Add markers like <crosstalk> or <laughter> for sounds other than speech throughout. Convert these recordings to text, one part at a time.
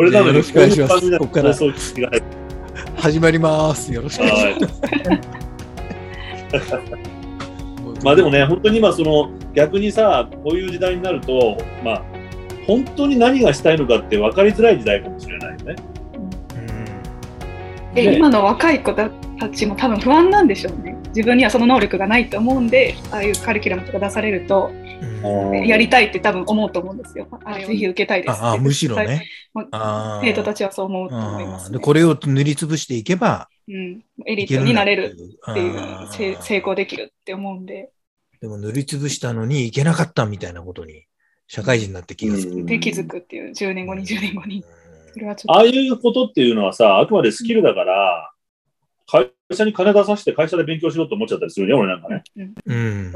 俺多分よろしくお願いしますこういう番組だここから始まります。よろしくお願いしはいます。<laughs> まあでもね、本当に今その逆にさ、こういう時代になると、まあ、本当に何がしたいのかって分かりづらい時代かもしれないよね。うん、ねで今の若い子たちも多分不安なんでしょうね。自分にはその能力がないと思うんで、ああいうカリキュラムとか出されると、うんやりたいって多分思うと思うんですよ。あれをぜひ受けたいです。ああ、むしろはい。ね。生徒たちはそう思うと思います、ね。これを塗りつぶしていけばうん、エリートになれるあっていう成功できるって思うんで、でも塗りつぶしたのにいけなかったみたいなことに社会人になって気がで気づくっていう10年後、20年後に。それはちょっああいうことっていうのはさ、あくまでスキルだから、会社に金出させて会社で勉強しろと思っちゃったりするね、俺なんかね。と。うん。うん。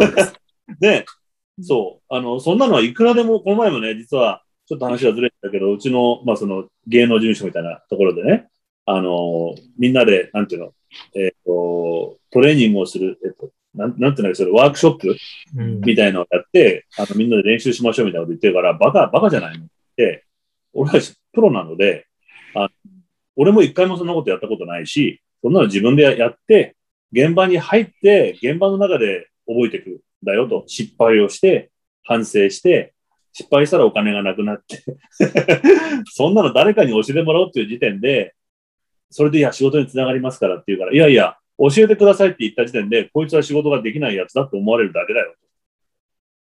で、<laughs> そう、あの、そんなのはいくらでも、この前もね、実は、ちょっと話がずれてたけど、うちの、まあ、その、芸能事務所みたいなところでね、あの、みんなで、なんていうの、えっ、と、トレーニングをする、えっ、と、なんなんていうのそれ、ワークショップうん。みたいなのをやって、あの、みんなで練習しましょうみたいなこと言ってるから、バカ、バカじゃないの。って、俺たちプロなので、あ俺も一回もそんなことやったことないし、そんなの自分でやって、現場に入って、現場の中で覚えていく。んだよと、失敗をして、反省して、失敗したらお金がなくなって、<laughs> そんなの誰かに教えてもらおうっていう時点で、それでいや、仕事につながりますからって言うから、いやいや、教えてくださいって言った時点で、こいつは仕事ができないやつだって思われるだけだよ。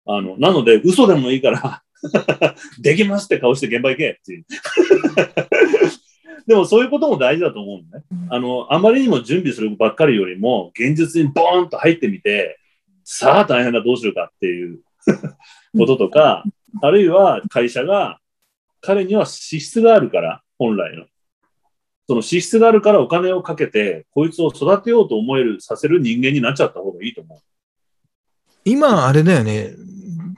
あの、なので、嘘でもいいから、<laughs> できますって顔して現場行けっていう。<laughs> でもそういうことも大事だと思うのね。あの、あまりにも準備するばっかりよりも、現実にボーンと入ってみて、さあ大変だどうするかっていうこととか、あるいは会社が、彼には資質があるから、本来の。その資質があるからお金をかけて、こいつを育てようと思える、させる人間になっちゃった方がいいと思今、あれだよね。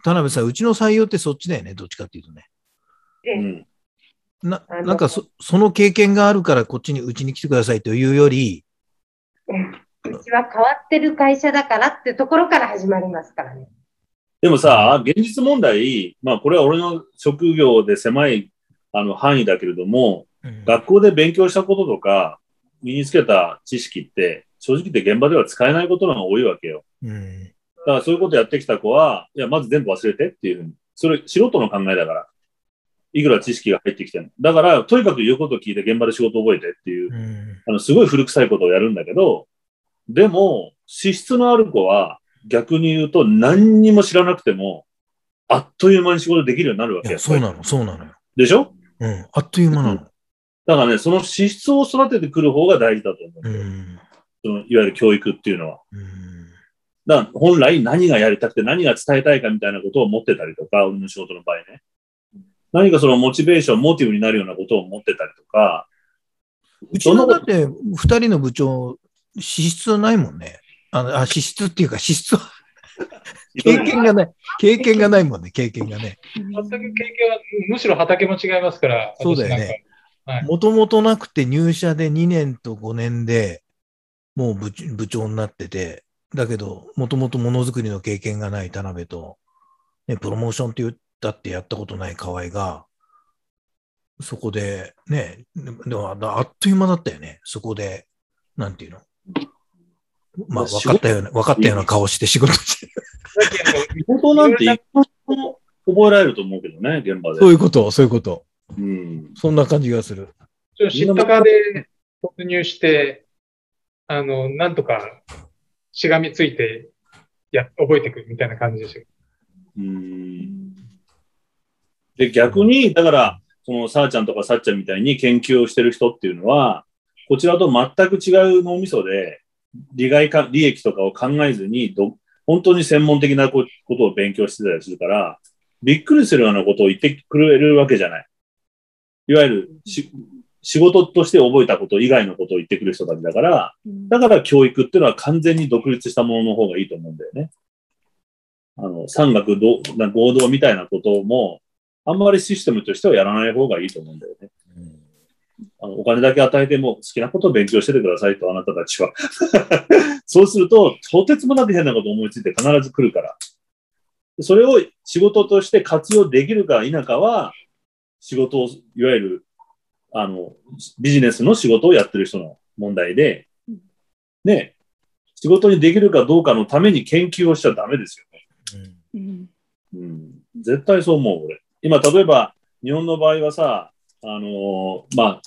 田辺さん、うちの採用ってそっちだよね。どっちかっていうとね。う。うん。ななんかそ、その経験があるからこっちに、うちに来てくださいというより、うちは変わってる会社だからってところから始まりますからね。でもさ、現実問題、まあこれは俺の職業で狭いあの範囲だけれども、うん学校で勉強したこととか、身につけた知識って、正直言って現場では使えないことの方が多いわけよ。うんだからそういうことやってきた子は、いや、まず全部忘れてっていうふうに。それ、素人の考えだから。いくら知識が入ってきても。だから、とにかく言うことを聞いて現場で仕事を覚えてっていう、うんあの、すごい古臭いことをやるんだけど、でも、資質のある子は、逆に言うと何にも知らなくても、あっという間に仕事できるようになるわけそうなの、そうなのよ。でしょ？うん。あっという間なの。だからね、その資質を育ててくる方が大事だと思う。うん。そのいわゆる教育っていうのは。うんだから本来何がやりたくて何が伝えたいかみたいなことを持ってたりとか、俺の仕事の場合ね。何かそのモチベーション、モチブになるようなことを持ってたりとか、うちのだって、二人の部長、資質はないもんね。あのあ、資質っていうか、資質は、<laughs> 経験がない。経験がないもんね、経験がね。全く経験は、むしろ畑も違いますから、そうだよねもともとなくて入社で2年と5年でもう部長部長になってて、だけど、もともとものづくりの経験がない田辺と、ね、プロモーションって言ったってやったことない河合が、そこで、ね、ででもあっという間だったよね。そこで、なんていうの？まあ、分かったような、分かったような顔して仕事してる。仕事なんて一個も覚えられると思うけどね、現場で。そういうこと、そういうこと。うん。そんな感じがする。ちょっと知ったかで突入して、あの、なんとかしがみついて、や、覚えていくみたいな感じですよ。うんで、逆に、だから、その、さあちゃんとかさっちゃんみたいに研究をしてる人っていうのは、こちらと全く違う脳みそで、利害か、利益とかを考えずにど、本当に専門的なこことを勉強してたりするから、びっくりするようなことを言ってくれるわけじゃない。いわゆるし、仕事として覚えたこと以外のことを言ってくる人たちだから、だから教育っていうのは完全に独立したものの方がいいと思うんだよね。あの、産学合同みたいなことも、あんまりシステムとしてはやらない方がいいと思うんだよね。あのお金だけ与えても好きなことを勉強しててくださいと、あなたたちは。<laughs> そうすると、とてつもなく変なことを思いついて必ず来るから。それを仕事として活用できるか否かは、仕事を、いわゆるあの、ビジネスの仕事をやってる人の問題でうん、ね、仕事にできるかどうかのために研究をしちゃダメですよね。うんうん。絶対そう思う、俺。今、例えば、日本の場合はさ、あのーまあ、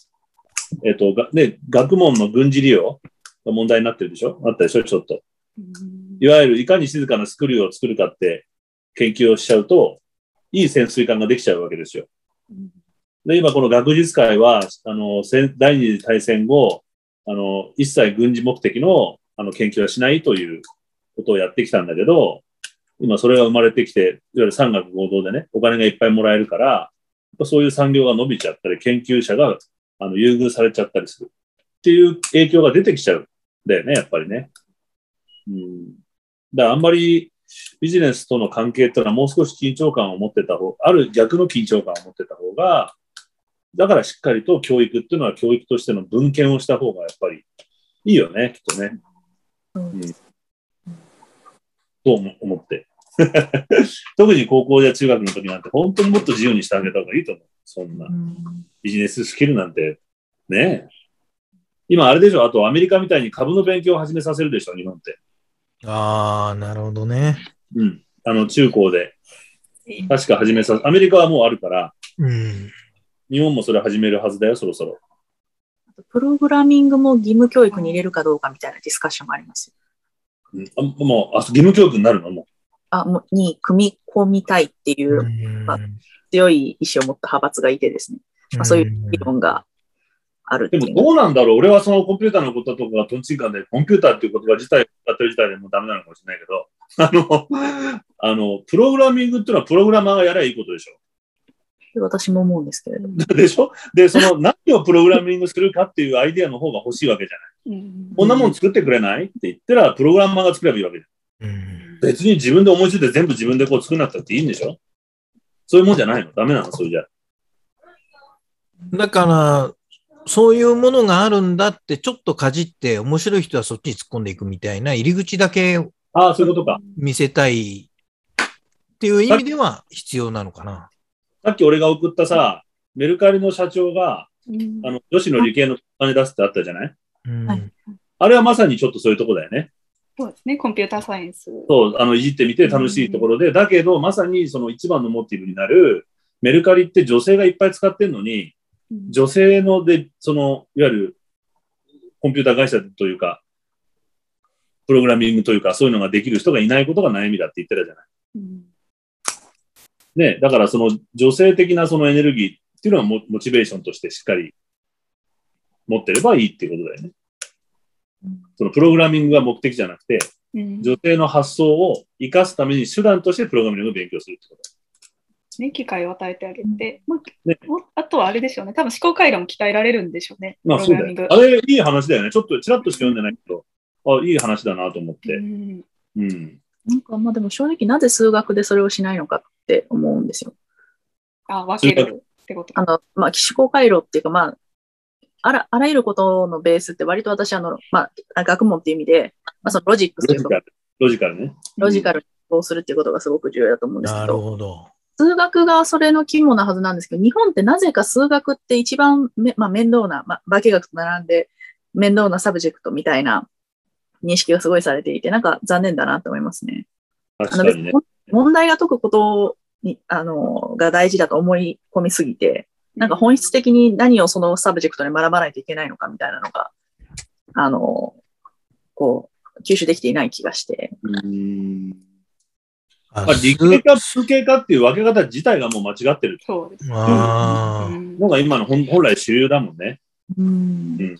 えっ、と、がね、学問の軍事利用が問題になってるでしょ？あったでしょ？ちょっと。うんいわゆるいかに静かなスクリューを作るかって研究をしちゃうと、いい潜水艦ができちゃうわけですよ。で、今この学術会は、あの、戦第二次大戦後、あの、一切軍事目的のあの研究はしないということをやってきたんだけど、今それが生まれてきて、いわゆる産学合同でね、お金がいっぱいもらえるから、ぱそういう産業が伸びちゃったり、研究者があの優遇されちゃったりするっていう影響が出てきちゃうんだよね、やっぱりね。うん。だからあんまりビジネスとの関係っていうのはもう少し緊張感を持ってた方、ある逆の緊張感を持ってた方が、だからしっかりと教育っていうのは教育としての文献をした方がやっぱりいいよね、きっとね。うん。と思思って。<laughs> 特に高校や中学の時なんて本当にもっと自由にしてあげた方がいいと思う。そんなビジネススキルなんて。ねえ。今あれでしょ？あとアメリカみたいに株の勉強を始めさせるでしょ？日本って。ああ、なるほどね。うん。あの中高で。確か始めさ、アメリカはもうあるから、うん。日本もそれ始めるはずだよ、そろそろ。プログラミングも義務教育に入れるかどうかみたいなディスカッションもありますよ。うん、あもう、あ、義務教育になるの？もあ、もうに組み込みたいっていうあ強い意志を持った派閥がいてですね。まあ、そういう議論がある。でもどうなんだろう？俺はそのコンピューターのこととかがとんちんかんで、コンピューターっていう言葉自体、使ってる自体でもうダメなのかもしれないけど、<laughs> あの、あの、プログラミングっていうのはプログラマーがやればいいことでしょ。私も思うんですけれども。でしょ？で、その何をプログラミングするかっていうアイデアの方が欲しいわけじゃない。うんこんなもん作ってくれない？って言ったら、プログラマーが作ればいいわけじゃん。うん別に自分で思いついて全部自分でこう作んなくたっていいんでしょ？そういうもんじゃないの？ダメなの？それじゃ。だから、そういうものがあるんだって、ちょっとかじって、面白い人はそっちに突っ込んでいくみたいな、入り口だけああ、そういうことか。見せたいっていう意味では必要なのかな。さっき俺が送ったさ、メルカリの社長が、うんあの、女子の理系のお金出すってあったじゃない？うんはいあれはまさにちょっとそういうとこだよね。そうですね、コンピューターサイエンス。そう、あの、いじってみて楽しいところで、だけど、まさにその一番のモチーフになる、メルカリって女性がいっぱい使ってるのに、うん女性ので、その、いわゆる、コンピューター会社というか、プログラミングというか、そういうのができる人がいないことが悩みだって言ってたじゃない。うんね、だからその女性的なそのエネルギーっていうのはモモチベーションとしてしっかり持ってればいいっていうことだよね。そのプログラミングが目的じゃなくて、うん女性の発想を生かすために手段としてプログラミングを勉強するってことね、機会を与えてあげて、まあねもあとはあれでしょうね、多分思考回路も鍛えられるんでしょうね、まあプログラミングそうだよ。。あれ、いい話だよね。ちょっとちらっとしか読んでないけど、あ、いい話だなと思っうて。んうん。なんかまあでも正直なぜ数学でそれをしないのかって思うんですよ。あ、分けるってことあの、まあ、思考回路っていうか、まあ、あら、あらゆることのベースって割と私、あの、まあ、学問っていう意味で、まあ、そのロジックというか、ロジカル。ロジカルね。ロジカルにするっていうことがすごく重要だと思うんですなるけど、ほど。数学がそれの肝なはずなんですけど、日本ってなぜか数学って一番め、まあ、面倒な、まあ、化学と並んで面倒な subject みたいな認識がすごいされていて、なんか残念だなと思いますね。あの確かにね。問題が解くことに、あの、が大事だと思い込みすぎて、なんか本質的に何をその subject に学ばないといけないのかみたいなのが、あの、こう、吸収できていない気がして。うん。あまあ、理系か文系かっていう分け方自体がもう間違ってるそうです。あのが今の本、本来主流だもんね。うんうん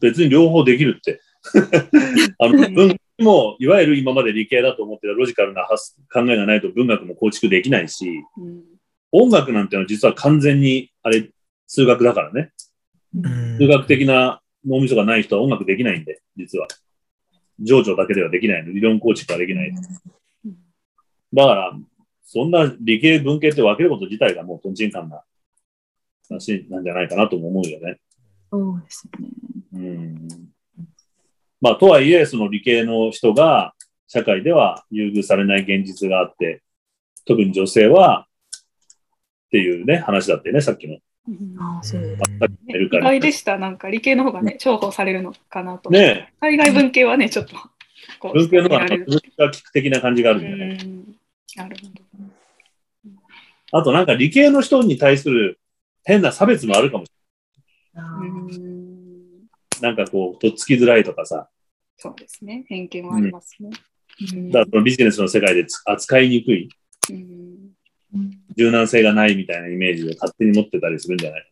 別に両方できるって。<laughs> あの文学も、いわゆる今まで理系だと思ってたロジカルな発考えがないと文学も構築できないし、うん音楽なんてのは実は完全に、あれ、数学だからね。うん数学的な脳みそがない人は音楽できないんで、実は。情緒だけではできないの。理論構築はできない。だから、そんな理系文系って分けること自体がもうとんちんかんな話なんじゃないかなとも思うよね。そうですね。うん。まあ、とはいえ、その理系の人が社会では優遇されない現実があって、特に女性はっていうね、話だってね、さっきの。うんああ、そう。ばっかりやる意。外でした。なんか理系の方がね、重宝されるのかなと。ね海外文系はね、ちょっと、こ文系の方が文化聞く的な感じがあるんうじゃないん。なるほど。あとなんか理系の人に対する変な差別もあるかもし。れない。なんかこう、とっつきづらいとかさ、そうですね。偏見はありますね。うんだからそのビジネスの世界でつ扱いにくい、うん柔軟性がないみたいなイメージを勝手に持ってたりするんじゃない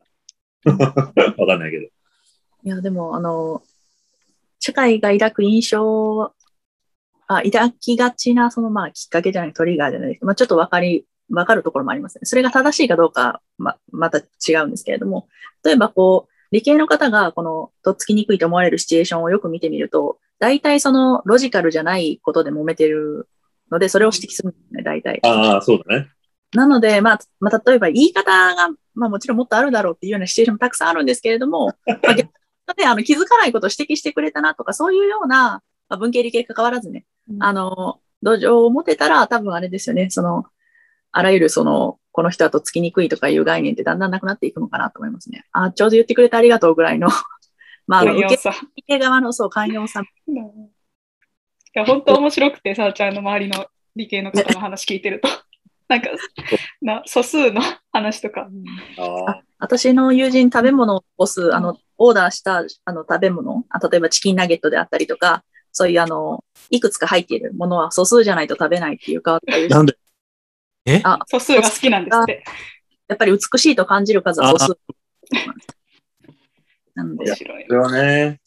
かな。<laughs> わかんないけど。いや、でも、あの、社会が抱く印象あ、抱きがちな、その、まあ、きっかけじゃない、トリガーじゃないまあ、ちょっとわかり、わかるところもありますね。それが正しいかどうか、ま、また違うんですけれども、例えば、こう、理系の方が、この、とっつきにくいと思われるシチュエーションをよく見てみると、大体その、ロジカルじゃないことで揉めてるので、それを指摘するんですね、大体。ああ、そうだね。なので、まあ、まあ、例えば言い方が、まあもちろんもっとあるだろうっていうようなシチュエーションもたくさんあるんですけれども、<laughs> まあ、逆にねあの気づかないことを指摘してくれたなとか、そういうような、まあ、文系理系関わらずね、あの、土壌を持てたら多分あれですよね、その、あらゆるその、この人はとっつきにくいとかいう概念ってだんだんなくなっていくのかなと思いますね。あ、ちょうど言ってくれてありがとうぐらいの、<laughs> まあ、受け。受け側のそう、寛容さ。いや、本当面白くて、さあちゃんの周りの理系の方の話聞いてると。なんか、な素数の話とか。ああ私の友人食べ物を押す、あの、オーダーしたあの食べ物あ、例えばチキンナゲットであったりとか、そういうあの、いくつか入っているものは素数じゃないと食べないっていう変わった友人なんで？え？あ素数が好きなんですって。やっぱり美しいと感じる数は素数。なので面、白いそ。れはね、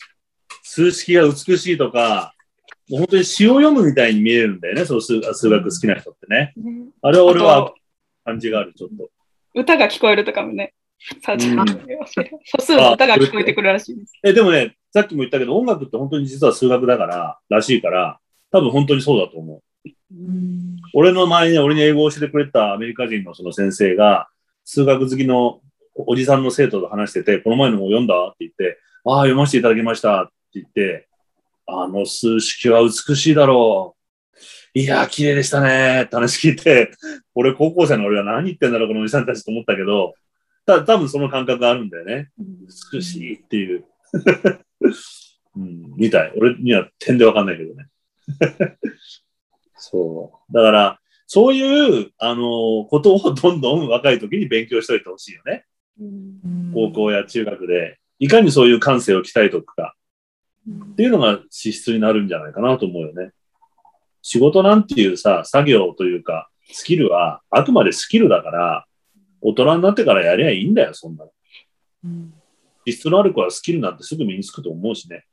数式が美しいとか、もう本当に詩を読むみたいに見えるんだよね、そう数数学好きな人ってね。ねあれは俺あはと感じがある、ちょっと。歌が聞こえるとかもね。さあち素数の歌が聞こえてくるらしいです。え、でもね、さっきも言ったけど、音楽って本当に実は数学だから、らしいから、多分本当にそうだと思う。うん俺の前にね、俺に英語を教えてくれたアメリカ人のその先生が、数学好きのおじさんの生徒と話してて、この前のも読んだ？って言って、ああ、読ませていただきましたって言って、あの数式は美しいだろう。いやー、綺麗でしたねって話聞いて、俺高校生の俺は何言ってんだろう、このおじさんたちと思ったけど、た多分その感覚があるんだよね。美しいっていう。<laughs> うん、みたい。俺には点でわかんないけどね。<laughs> そう。だから、そういう、あの、ことをどんどん若い時に勉強しておいてほしいよね。高校や中学で。いかにそういう感性を鍛えておくか。っていうのが資質になるんじゃないかなと思うよね。仕事なんていうさ、作業というか、スキルはあくまでスキルだから、大人になってからやりゃいいんだよ、そんなの。資質のある子はスキルなんてすぐ身につくと思うしね。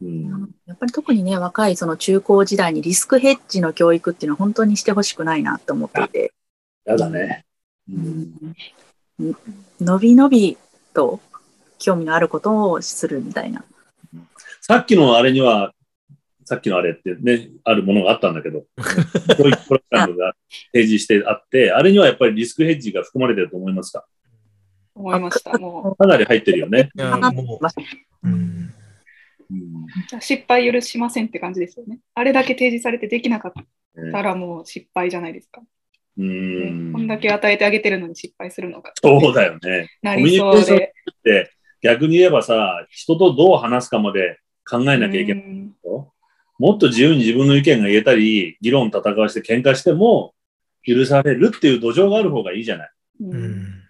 うん。やっぱり特にね、若いその中高時代にリスクヘッジの教育っていうのは本当にしてほしくないなと思っていて、やだね。うん。のびのびと興味のあることをするみたいな。さっきのあれには、さっきのあれってね、あるものがあったんだけど、教育プログラムが提示してあって、あれにはやっぱりリスクヘッジが含まれてると思いますか？思いました。もかなり入ってるよね。う、うん、うんう、失敗許しませんって感じですよね。あれだけ提示されてできなかったらもう失敗じゃないですか。うねんこんだけ与えてあげてるのに失敗するのが。そうだよね。なりそうで。で、逆に言えばさ、人とどう話すかまで考えなきゃいけないうんよ。もっと自由に自分の意見が言えたり、議論戦わして喧嘩しても許されるっていう土壌がある方がいいじゃない。ううんん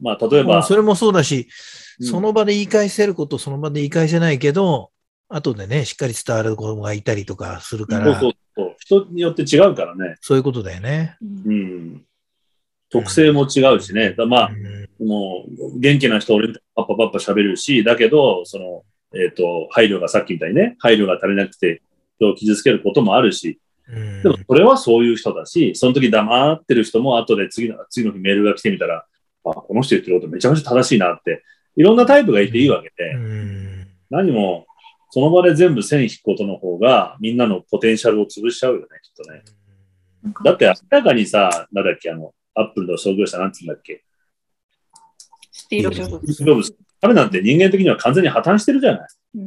まあ、例えば、それもそうだし、うんその場で言い返せること、その場で言い返せないけど、後でね、しっかり伝わる子がいたりとかするから、そうそうそう。人によって違うからね。そういうことだよね。うん。特性も違うしね。だまあう、んもう、元気な人、俺パッパパッパ喋るし、だけど、その、えっ、と、配慮がさっきみたいにね、配慮が足りなくて、人を傷つけることもあるし、うん。でも、それはそういう人だし、その時黙ってる人も後で次の、次の日メールが来てみたら、あ、この人言ってることめちゃめちゃ正しいなって、いろんなタイプがいていいわけで、うん。何も、その場で全部線引くことの方が、みんなのポテンシャルを潰しちゃうよね、きっとね。だって明らかにさ、なんだっけ、あの、アップルの創業者なんつうんだっけ、スティーブズ。ジョブズ彼なんて人間的には完全に破綻してるじゃない。うん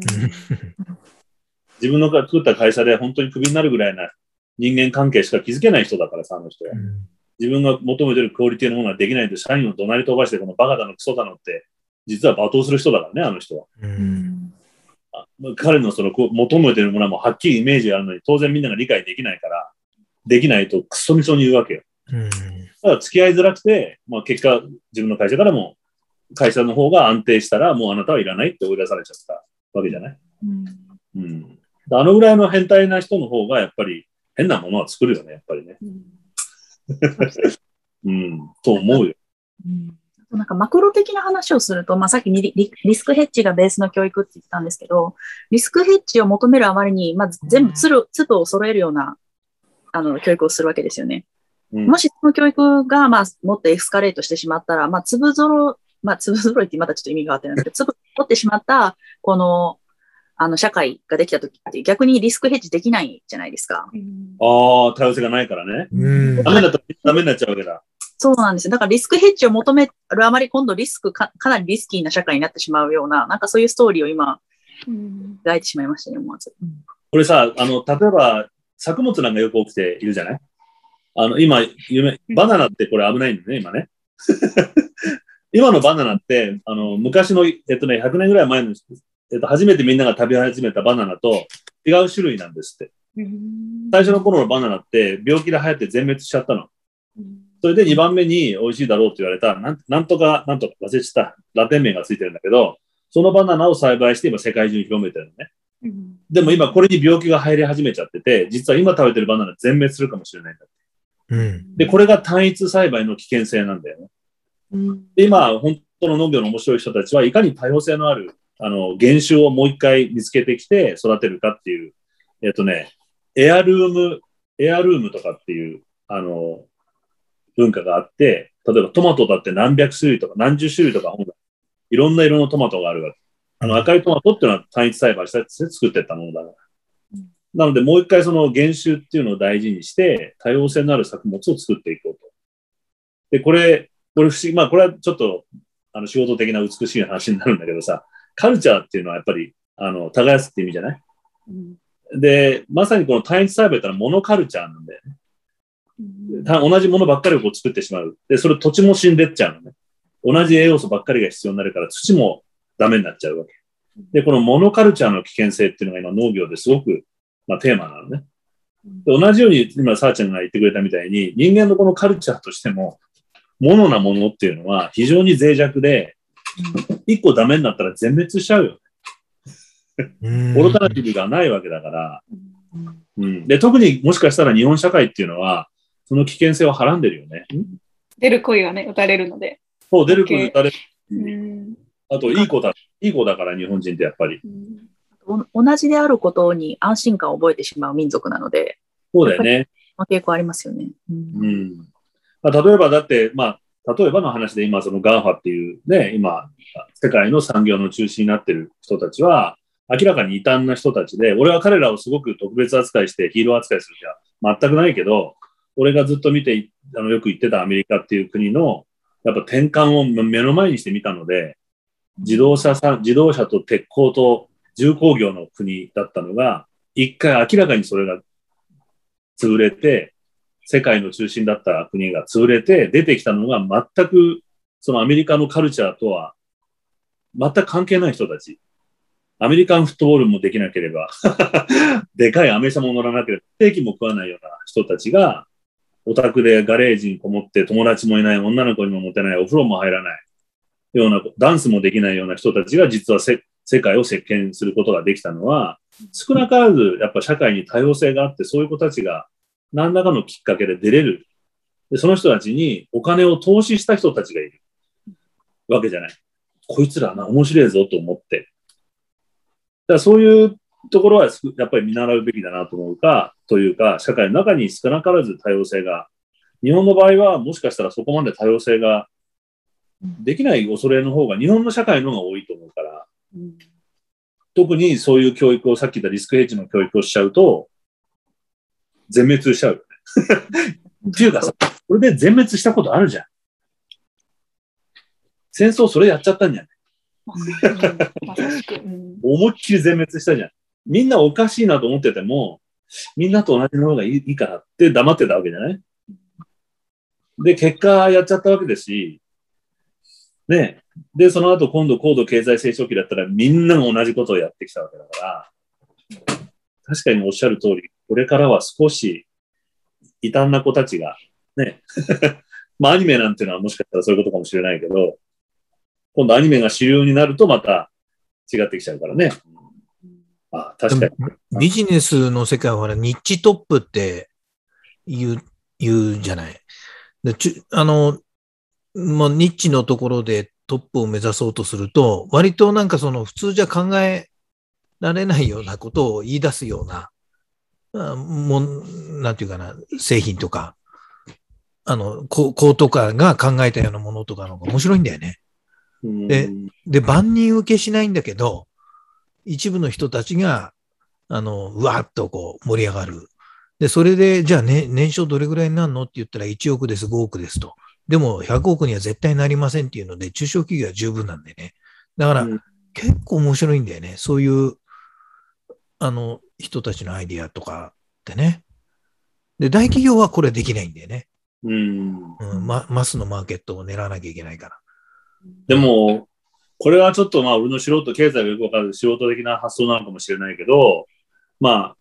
自分の作った会社で本当にクビになるぐらいな人間関係しか築けない人だからさ、あの人は。自分が求めてるクオリティのものができないと社員を怒鳴り飛ばして、このバカだのクソだのって、実は罵倒する人だからね、あの人は。うん。あ彼のそのこう求めてるものはもうはっきりイメージがあるのに、当然みんなが理解できないから、できないとクソみそに言うわけよ。うん。だから付き合いづらくて、まあ結果、自分の会社からも、会社の方が安定したら、もうあなたはいらないって追い出されちゃったわけじゃない？うんうん。あのぐらいの変態な人の方が、やっぱり変なものは作るよね、やっぱりね。うん。<laughs> と思うよ。うんなんかマクロ的な話をすると、まあ、さっきリリリスクヘッジがベースの教育って言ったんですけど、リスクヘッジを求めるあまりに、まあ、全部粒粒を揃えるようなあの教育をするわけですよね。うんもしその教育が、まあ、もっとエスカレートしてしまったら、まあ、粒揃、まあ、粒揃いってまたちょっと意味があってないんですけど、<laughs> 粒揃ってしまった、この、あの、社会ができたときって逆にリスクヘッジできないじゃないですか。ああ、多様性がないからね。うん。ダメだったらダメになっちゃうわけだ。そうなんですよ。だからリスクヘッジを求めるあまり今度リスクか、かなりリスキーな社会になってしまうような、なんかそういうストーリーを今、描いてしまいましたね、思わず。これさ、あの、例えば、作物なんかよく起きているじゃない？あの、今、夢、バナナってこれ危ないんだね、今ね。<laughs> 今のバナナって、あの、昔の、えっとね、100年ぐらい前の、えっと、初めてみんなが食べ始めたバナナと違う種類なんですって。最初の頃のバナナって病気で流行って全滅しちゃったの。それで2番目に美味しいだろうって言われた、なんなんとか、なんとか忘れちゃった、ラテン名がついてるんだけど、そのバナナを栽培して今世界中に広めてるのね。でも今これに病気が入り始めちゃってて、実は今食べてるバナナ全滅するかもしれないんだって。うん。で、これが単一栽培の危険性なんだよね。で、今、本当の農業の面白い人たちはいかに多様性のある、あの、原種をもう一回見つけてきて育てるかっていう、えっとね、エアルーム、エアルームとかっていう、あの、文化があって、例えばトマトだって何百種類とか何十種類とか、いろんな色のトマトがあるわけ。あの赤いトマトっていうのは単一栽培したやつで作ってったものだから。なので、もう一回その原種っていうのを大事にして、多様性のある作物を作っていこうと。で、これ、これ不思議、まあこれはちょっと、あの仕事的な美しい話になるんだけどさ、カルチャーっていうのはやっぱり、あの、耕すって意味じゃない？で、まさにこの単一栽培ってのはモノカルチャーなんだよね。た同じものばっかりをこう作ってしまう。で、それ土地も死んでっちゃうのね。同じ栄養素ばっかりが必要になるから土もダメになっちゃうわけ。で、このモノカルチャーの危険性っていうのが今農業ですごく、まあ、テーマなのね。で同じように今、さーちゃんが言ってくれたみたいに、人間のこのカルチャーとしても、モノなものっていうのは非常に脆弱で、一個ダメになったら全滅しちゃうよ。うんオルタナティブがないわけだから。うん。で、特にもしかしたら日本社会っていうのは、その危険性をはらんでるよね。出る声がね、打たれるので。そう、出る声打たれる。うんあと、いい子だ。いい子だから、日本人ってやっぱり。お同じであることに安心感を覚えてしまう民族なので、そうだよね。まあ傾向ありますよね。うんうん。まあ、例えばだって、まあ、例えばの話で今、その GAFA っていうね、今、世界の産業の中心になってる人たちは、明らかに異端な人たちで、俺は彼らをすごく特別扱いしてヒーロー扱いする気は全くないけど、俺がずっと見て、あのよく言ってたアメリカっていう国の、やっぱ転換を目の前にしてみたので、自動車さ自動車と鉄鋼と重工業の国だったのが、一回明らかにそれが潰れて、世界の中心だった国が潰れて、出てきたのが全く、そのアメリカのカルチャーとは、全く関係ない人たち。アメリカンフットボールもできなければ、<laughs> でかいアメ車も乗らなければ、ステーキも食わないような人たちが、オタクでガレージにこもって友達もいない、女の子にもモテない、お風呂も入らないような、ダンスもできないような人たちが実は世界を席巻することができたのは、少なからずやっぱ社会に多様性があって、そういう子たちが何らかのきっかけで出れる。で、その人たちにお金を投資した人たちがいるわけじゃない。こいつらな、面白いぞと思って。だからそういうところはすやっぱり見習うべきだなと思うか、というか、社会の中に少なからず多様性が、日本の場合はもしかしたらそこまで多様性ができない恐れの方が日本の社会の方が多いと思うから、特にそういう教育を、さっき言ったリスクヘッジの教育をしちゃうと、全滅しちゃうよね。っていうかさ、これで全滅したことあるじゃん。戦争それやっちゃったんじゃん。まさしく。うん思いっきり全滅したじゃん。みんなおかしいなと思ってても、みんなと同じの方がいいいいからって黙ってたわけじゃない？で、結果やっちゃったわけですし、ね。で、その後今度高度経済成長期だったらみんなが同じことをやってきたわけだから、確かにおっしゃる通り、これからは少し異端な子たちが、ね。<laughs> まあアニメなんていうのはもしかしたらそういうことかもしれないけど、今度アニメが主流になるとまた違ってきちゃうからね。あ確かに。ビジネスの世界はほら、ニッチトップって言う、言うじゃない。でちゅあの、まあ、ニッチのところでトップを目指そうとすると、割となんかその普通じゃ考えられないようなことを言い出すような、あもん、なんていうかな、製品とか、あの、こう、とかが考えたようなものとかの方が面白いんだよね。うんでで、万人受けしないんだけど、一部の人たちが、あの、うわーっとこう盛り上がる。で、それで、じゃあね、年商どれぐらいになるのって言ったら1億です、5億ですと。でも、100億には絶対なりませんっていうので、中小企業は十分なんでね。だから、うん結構面白いんだよね。そういう、あの、人たちのアイディアとかってね。で、大企業はこれできないんだよね。うん。うん、まマスのマーケットを狙わなきゃいけないから。でも、これはちょっとまあ、俺の素人、経済がよくわかる素人的な発想なのかもしれないけど、まあ、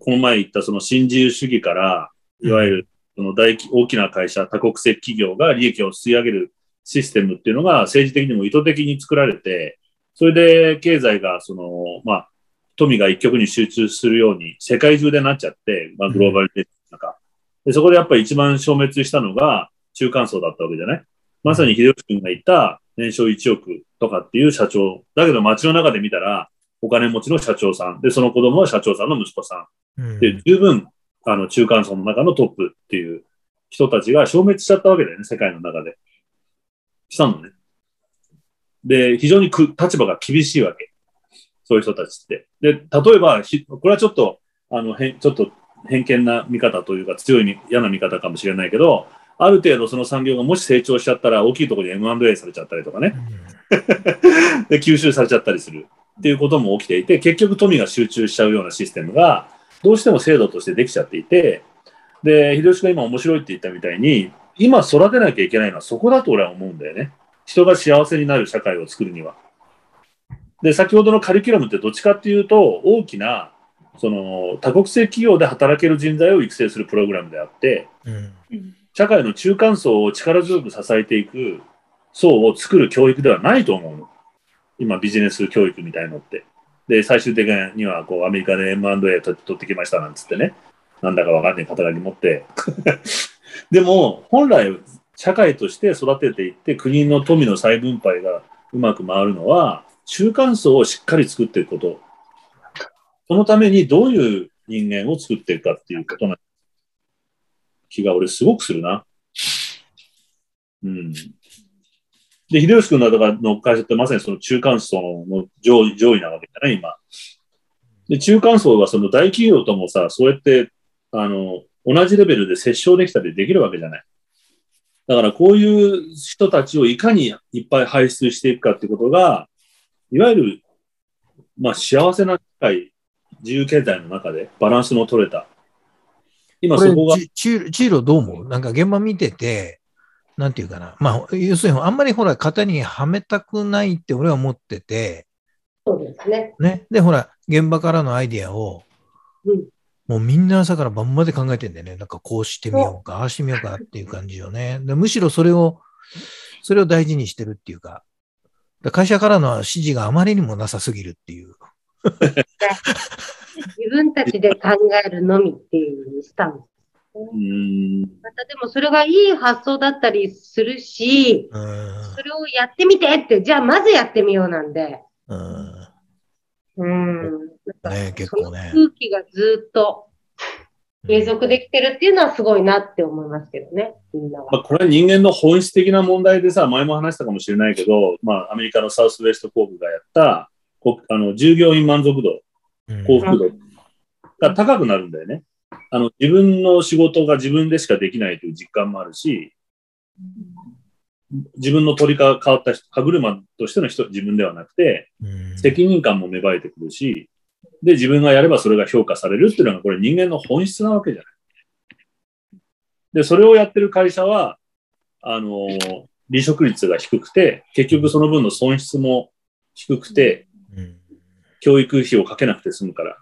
この前言ったその新自由主義から、いわゆるその大き大きな会社、多国籍企業が利益を吸い上げるシステムっていうのが政治的にも意図的に作られて、それで経済がその、まあ、富が一極に集中するように世界中でなっちゃって、まあ、グローバルで、なんか、で、そこでやっぱり一番消滅したのが中間層だったわけじゃない？まさに秀吉君が言った年商1億とかっていう社長。だけど街の中で見たら、お金持ちの社長さん。で、その子供は社長さんの息子さうんん。で、十分、あの、中間層の中のトップっていう人たちが消滅しちゃったわけだよね、世界の中で。したのね。で、非常にく立場が厳しいわけ。そういう人たちって。で、例えば、ひこれはちょっと、あの、へんちょっと偏見な見方というか、強いみ嫌な見方かもしれないけど、ある程度その産業がもし成長しちゃったら、大きいところに M&A されちゃったりとかね。<laughs> で、吸収されちゃったりするっていうことも起きていて、結局富が集中しちゃうようなシステムが、どうしても制度としてできちゃっていて、で、秀吉が今面白いって言ったみたいに、今育てなきゃいけないのはそこだと俺は思うんだよね。人が幸せになる社会を作るには。で、先ほどのカリキュラムってどっちかっていうと、大きな、その、多国籍企業で働ける人材を育成するプログラムであって、うん社会の中間層を力強く支えていく層を作る教育ではないと思うの。今、ビジネス教育みたいのって。で、最終的には、こう、アメリカで M&A 取取ってきましたなんつってね。なんだかわかんない肩書き持って。<laughs> でも、本来、社会として育てていって、国の富の再分配がうまく回るのは、中間層をしっかり作っていくこと。そのためにどういう人間を作っていくかっていうことな気が俺すごくするな。うん。で、秀吉君などがの会社ってまさにその中間層の上位上位なわけじゃない、今。で、中間層はその大企業ともさ、そうやって、あの、同じレベルで折衝できたりできるわけじゃない。だからこういう人たちをいかにいっぱい輩出していくかってことが、いわゆる、まあ幸せな社会、自由経済の中でバランスの取れた。今こそこがれ、、チチーロどう思う？なんか現場見てて、なんていうかな。まあ、要するに、あんまりほら、型にはめたくないって俺は思ってて、そうですね。ね。で、ほら、現場からのアイディアを、うんもうみんな朝から晩まで考えてんだよね。なんかこうしてみようか、ああしてみようかっていう感じよね。でむしろそれを、それを大事にしてるっていうか、だ会社からの指示があまりにもなさすぎるっていう。<laughs> 自分たちで考えるのみっていうスタンス。うーん、またでもそれがいい発想だったりするし、うん。それをやってみてって、じゃあまずやってみようなんで。うん。うん。ね結その構ね。空気がずっと継続できてるっていうのはすごいなって思いますけどね、みんなは。まあ、これは人間の本質的な問題でさ、前も話したかもしれないけど、まあ、アメリカのサウスウェストコープがやった、こあの従業員満足度、うん。幸福度が高くなるんだよね。あの自分の仕事が自分でしかできないという実感もあるし、自分の取りか変わった人歯車としての人、自分ではなくて、うん。責任感も芽生えてくるし、で、自分がやればそれが評価されるっていうのが、これ人間の本質なわけじゃない。で、それをやってる会社は、あの、離職率が低くて、結局その分の損失も低くて、うん教育費をかけなくて済むから。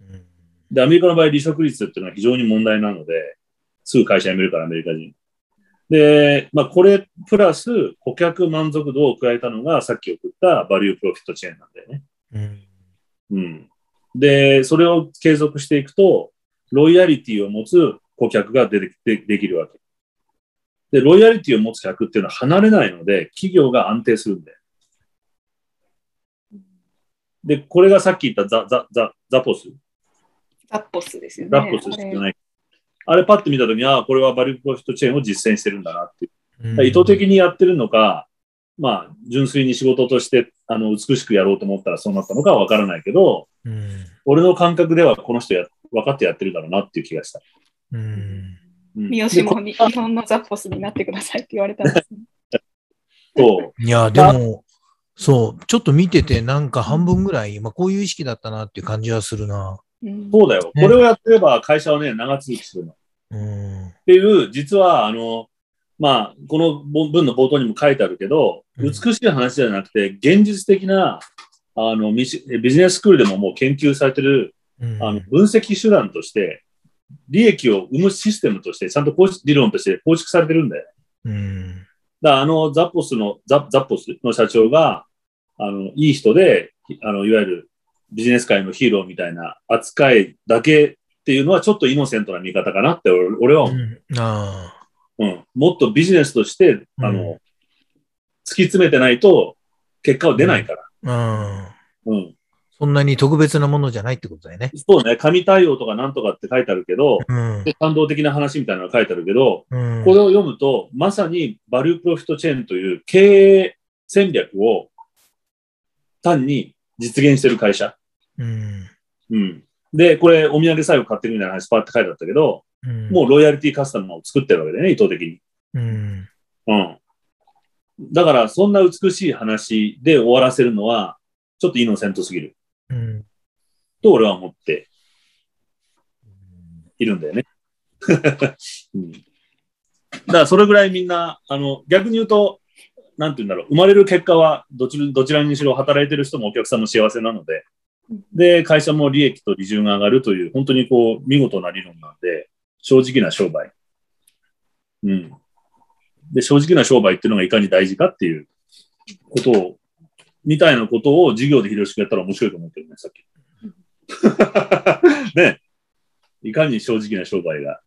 うんで、アメリカの場合、離職率っていうのは非常に問題なので、すぐ会社辞めるから、アメリカ人。で、まあ、これ、プラス、顧客満足度を加えたのが、さっき送ったバリュープロフィットチェーンなんだよね。うんうん。で、それを継続していくと、ロイヤリティを持つ顧客が出てでできるわけ。で、ロイヤリティを持つ客っていうのは離れないので、企業が安定するんだよ。で、これがさっき言ったザ、ザ、ザ、ザポス？ザッポスですよね。ザポスじゃない。あれパッと見たときに、ああ、これはバリュープロフィットチェーンを実践してるんだなっていう。うん意図的にやってるのか、まあ、純粋に仕事として、あの、美しくやろうと思ったらそうなったのかはわからないけど、うん俺の感覚ではこの人や、分かってやってるだろうなっていう気がした。うんうん三好もに日本のザッポスになってくださいって言われたんですね。<laughs> と、いや、でも、そう、ちょっと見てて、なんか半分ぐらい、まあ、こういう意識だったなっていう感じはするな。うんそうだよ。ねこれをやってれば会社はね、長続きするの。っうん。ていう、実は、あの、まあ、この文の冒頭にも書いてあるけど、うん。美しい話じゃなくて、現実的な、あの、ビジネススクールでももう研究されてる、うん。あの、分析手段として、利益を生むシステムとして、ちゃんと構築理論として構築されてるんだよ。うん。だからあの、ザッポスの、ザザッポスの社長が、あの、いい人で、あの、いわゆるビジネス界のヒーローみたいな扱いだけっていうのはちょっとイノセントな見方かなって俺俺は思う、うん。あうん。もっとビジネスとして、あの、うん突き詰めてないと結果は出ないから。あ。うん。うん。そんなに特別なものじゃないってことだよね。そうね、神対応とかなんとかって書いてあるけど、うん。で感動的な話みたいなのが書いてあるけど、うん。これを読むと、まさにバリュープロフィットチェーンという経営戦略を単に実現してる会社。うん。うん。で、これ、お土産最後買ってるみたいな話、パーって書いてあったけど、もうロイヤリティカスタマーを作ってるわけでね、意図的に。うん。うん。だから、そんな美しい話で終わらせるのは、ちょっとイノセントすぎる。うん。と俺は思っているんだよね。<laughs> うん、だから、それぐらいみんな、あの、逆に言うと、なんて言うんだろう、生まれる結果はどちら、どちらにしろ働いてる人もお客さんも幸せなので、で、会社も利益と利潤が上がるという、本当にこう、見事な理論なんで、正直な商売。うん。で、正直な商売っていうのがいかに大事かっていうことを、みたいなことを授業で広しくやったら面白いと思ってるね、さっき。<laughs> ね。いかに正直な商売が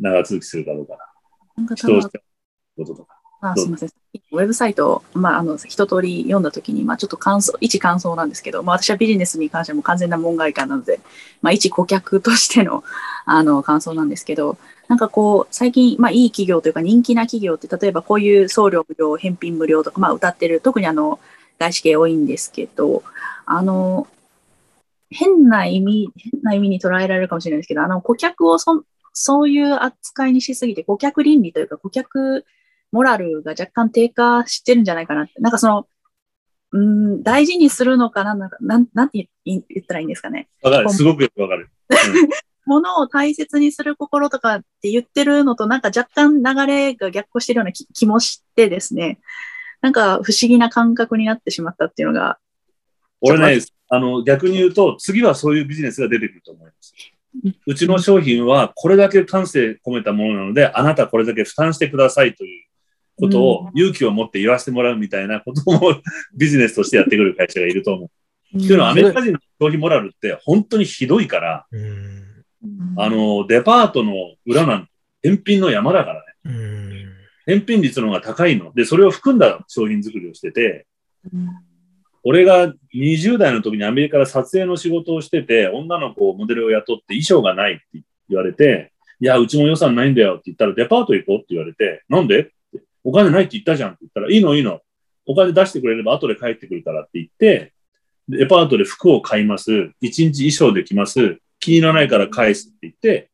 長続きするかどうか。な人をしてこととか。あすみません。ウェブサイト、まあ、あの、一通り読んだときに、まあ、ちょっと感想、一感想なんですけど、まあ、私はビジネスに関しても完全な門外漢なので、まあ、一顧客としての、あの、感想なんですけど、なんかこう、最近、まあ、いい企業というか人気な企業って、例えばこういう送料無料、返品無料とか、まあ、歌ってる、特にあの、外資系多いんですけど、あの、変な意味、変な意味に捉えられるかもしれないですけど、あの、顧客をそんそういう扱いにしすぎて、顧客倫理というか、顧客モラルが若干低下してるんじゃないかなって。なんかその、うん、大事にするのかなんだか、なん、なんて言ったらいいんですかね。わかる。すごくよくわかる。<laughs> ものを大切にする心とかって言ってるのと、なんか若干流れが逆行してるような気気もしてですね、なんか不思議な感覚になってしまったっていうのが、俺ね、あの、逆に言うと、次はそういうビジネスが出てくると思います。うちの商品はこれだけ感性込めたものなので、あなたこれだけ負担してくださいということを勇気を持って言わせてもらうみたいなこともビジネスとしてやってくる会社がいると思う。っていうのはアメリカ人の消費モラルって本当にひどいから、うん。あの、デパートの裏なんて返品の山だからね。うん。返品率の方が高いの。で、それを含んだ商品作りをしてて、うん俺が20代の時にアメリカで撮影の仕事をしてて、女の子をモデルを雇って衣装がないって言われて、いや、うちも予算ないんだよって言ったら、デパート行こうって言われて、なんで？ってお金ないって言ったじゃんって言ったら、いいのいいの。お金出してくれれば後で帰ってくるからって言って、デパートで服を買います。一日衣装で着ます。気に入らないから返すって言って、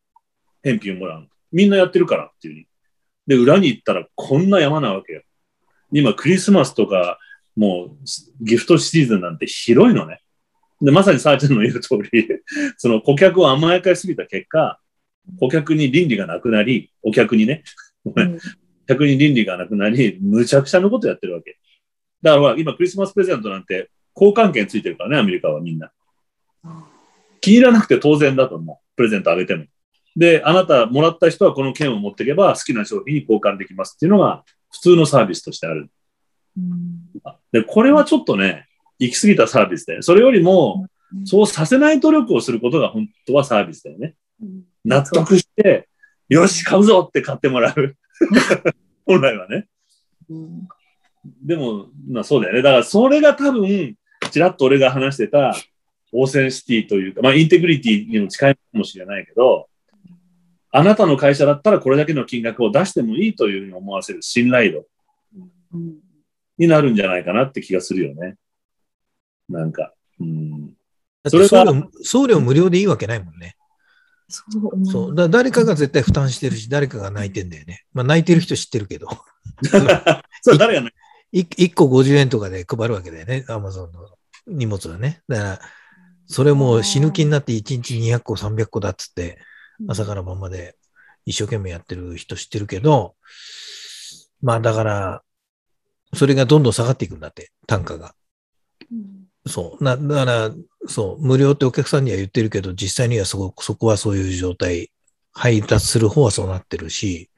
返品もらう。みんなやってるからっていううに。で、裏に行ったらこんな山なわけよ。今、クリスマスとか、もう、ギフトシーズンなんて広いのね。で、まさにさあちゃんの言う通り、<laughs> その顧客を甘やかしすぎた結果、顧客に倫理がなくなり、お客にね、ごめん逆に倫理がなくなり、むちゃくちゃなことやってるわけ。だから今クリスマスプレゼントなんて交換券ついてるからね、アメリカはみんな。気に入らなくて当然だと思う。プレゼントあげても。で、あなたもらった人はこの券を持っていけば好きな商品に交換できますっていうのが普通のサービスとしてある。で、これはちょっとね、行き過ぎたサービスで、それよりも、そうさせない努力をすることが本当はサービスだよね。納得して、よし、買うぞって買ってもらう。<laughs> 本来はね。でも、まあそうだよね。だからそれが多分、ちらっと俺が話してた、オーセンシティというか、まあインテグリティにも近いかもしれないけど、あなたの会社だったらこれだけの金額を出してもいいというふうに思わせる信頼度になるんじゃないかなって気がするよね。なんか。うん、それ送料無料でいいわけないもんね。そうそう。だ誰かが絶対負担してるし、誰かが泣いてんだよね。まあ泣いてる人知ってるけど。<laughs> それ誰がね、1個50円とかで配るわけだよね。アマゾンの荷物はね。だから、それもう死ぬ気になって1日200個、300個だっつって、朝から晩まで一生懸命やってる人知ってるけど、まあだから、それがどんどん下がっていくんだって、単価が。そう。な、だから、そう、無料ってお客さんには言ってるけど、実際にはそこ、そこはそういう状態、配達する方はそうなってるし、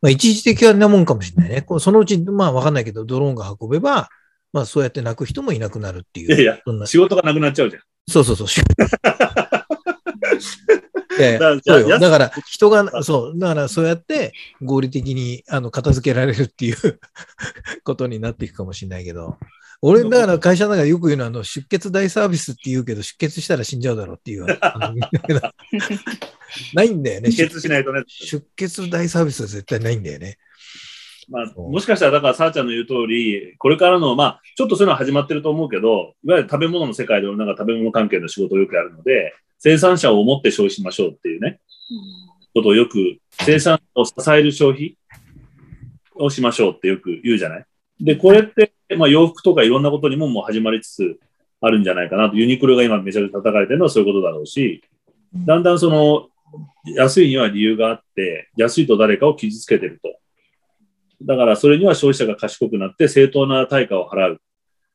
まあ一時的なもんかもしれないね。そのうち、まあわかんないけど、ドローンが運べば、まあそうやって泣く人もいなくなるっていう。いやいや仕事がなくなっちゃうじゃん。そうそうそう。<laughs> だから、人が、そう、だからそうやって合理的にあの片付けられるっていう <laughs> ことになっていくかもしれないけど、俺、だから会社の中でよく言うのは、あの、出血大サービスって言うけど、出血したら死んじゃうだろうっていう。<laughs> ないんだよね。止血しないとね。出血大サービスは絶対ないんだよね。まあ、もしかしたら、だから、さあちゃんの言う通り、これからの、まあ、ちょっとそういうのは始まってると思うけど、いわゆる食べ物の世界で俺なんか食べ物関係の仕事をよくやるので、生産者を思って消費しましょうっていうね、ことをよく、生産を支える消費をしましょうってよく言うじゃないで、これって、まあ、洋服とかいろんなことにももう始まりつつあるんじゃないかなと。ユニクロが今めちゃくちゃ叩かれてるのはそういうことだろうし、だんだんその、安いには理由があって、安いと誰かを傷つけてると。だからそれには消費者が賢くなって正当な対価を払う。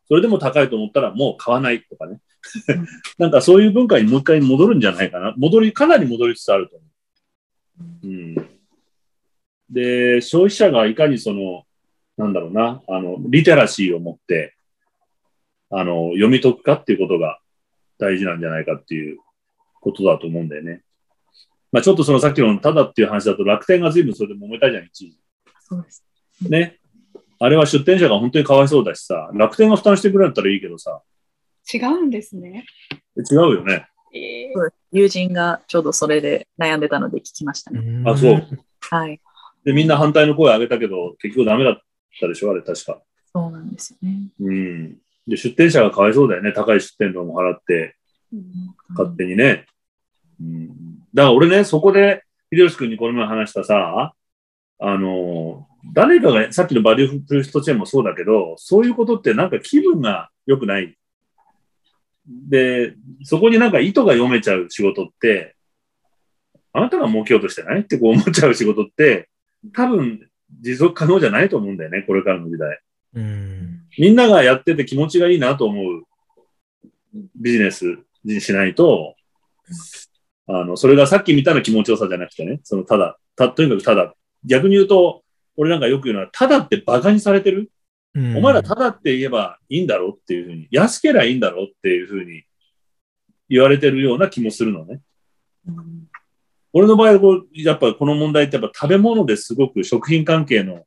それでも高いと思ったらもう買わないとかね。<laughs> なんかそういう文化にもう一回戻るんじゃないかな。戻り、かなり戻りつつあると思う。うん。で、消費者がいかにその、なんだろうな、あの、リテラシーを持って、あの、読み解くかっていうことが大事なんじゃないかっていうことだと思うんだよね。まあちょっとそのさっきのただっていう話だと楽天が随分それで揉めたじゃん、一時。そうです。ね。あれは出店者が本当にかわいそうだしさ、楽天が負担してくれるんだったらいいけどさ、違うんですね。違うよね。えー友人がちょうどそれで悩んでたので聞きましたね。あそう。はい。で、みんな反対の声を上げたけど、結局ダメだったでしょ、あれ確か。そうなんですよね。うん。で、出店者がかわいそうだよね。高い出店料も払って、勝手にね。うん。だから俺ね、そこで、秀吉君にこの前話したさ、あの、誰かが、さっきのバリュープルストチェーンもそうだけど、そういうことってなんか気分が良くない。で、そこになんか意図が読めちゃう仕事って、あなたが儲けようとしてない？ってこう思っちゃう仕事って、多分持続可能じゃないと思うんだよね、これからの時代。うん。みんながやってて気持ちがいいなと思うビジネスにしないと、あの、それがさっきみたいな気持ちよさじゃなくてね、そのただ、た、とにかくただ、逆に言うと、俺なんかよく言うのは、ただって馬鹿にされてる、お前らただって言えばいいんだろっていうふうに、安けりゃいいんだろっていうふうに言われてるような気もするのね。俺の場合はこう、やっぱこの問題ってやっぱ食べ物ですごく食品関係の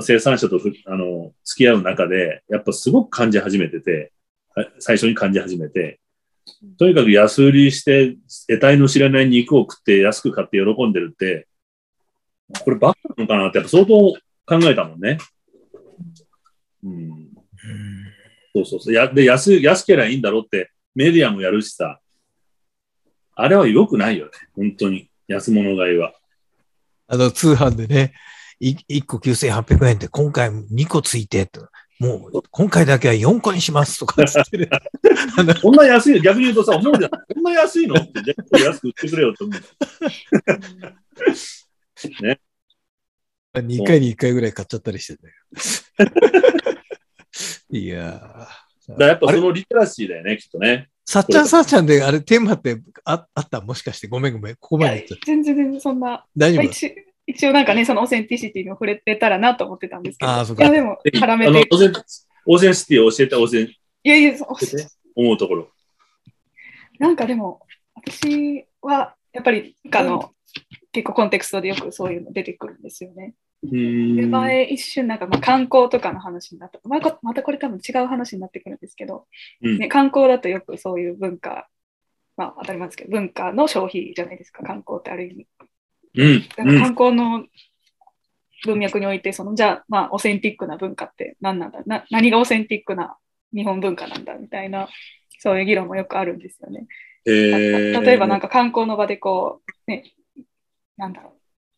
生産者とあの付き合う中で、やっぱすごく感じ始めてて、最初に感じ始めて、とにかく安売りして、得体の知らない肉を食って安く買って喜んでるって、これバカなのかなってやっぱ相当考えたもんね。うん。そうそうそう。やで安、安けりゃいいんだろうってメディアもやるしさ。あれは良くないよね。本当に。安物買いは。あの、通販でね、い1個9800円って今回2個ついてと、もう今回だけは4個にしますとかつっ <laughs> こんな安い、逆に言うとさ、思うじゃん。こんな安いの？って、安く売ってくれよって思う。<laughs> ね。2回に1回ぐらい買っちゃったりしてて。<laughs> いやだやっぱそのリテラシーだよね、きっとね。さっちゃんさっちゃんであれテーマってああった？もしかしてごめんごめん。ここまで言っちゃった。全然全然そんな、大丈夫？一一応なんかね、そのオーセンティシティに触れてたらなと思ってたんですけど、あーそうかいやでも絡あめて、のオーセンオーセンシティを教えて、オーセンいやいや、そう思うところ。なんかでも、私はやっぱりあの、結構コンテクストでよくそういうの出てくるんですよね。うでーん。前一瞬なんかまあ観光とかの話になった、ままたこれ多分違う話になってくるんですけど、うんね、観光だとよくそういう文化、まあ当たり前ですけど、文化の消費じゃないですか、観光ってある意味。うん。観光の文脈において、そのじゃあ、まあ、オセンティックな文化って何なんだ？な、何がオセンティックな日本文化なんだみたいな、そういう議論もよくあるんですよね。えー例えばなんか観光の場でこう、ね、なんだろう、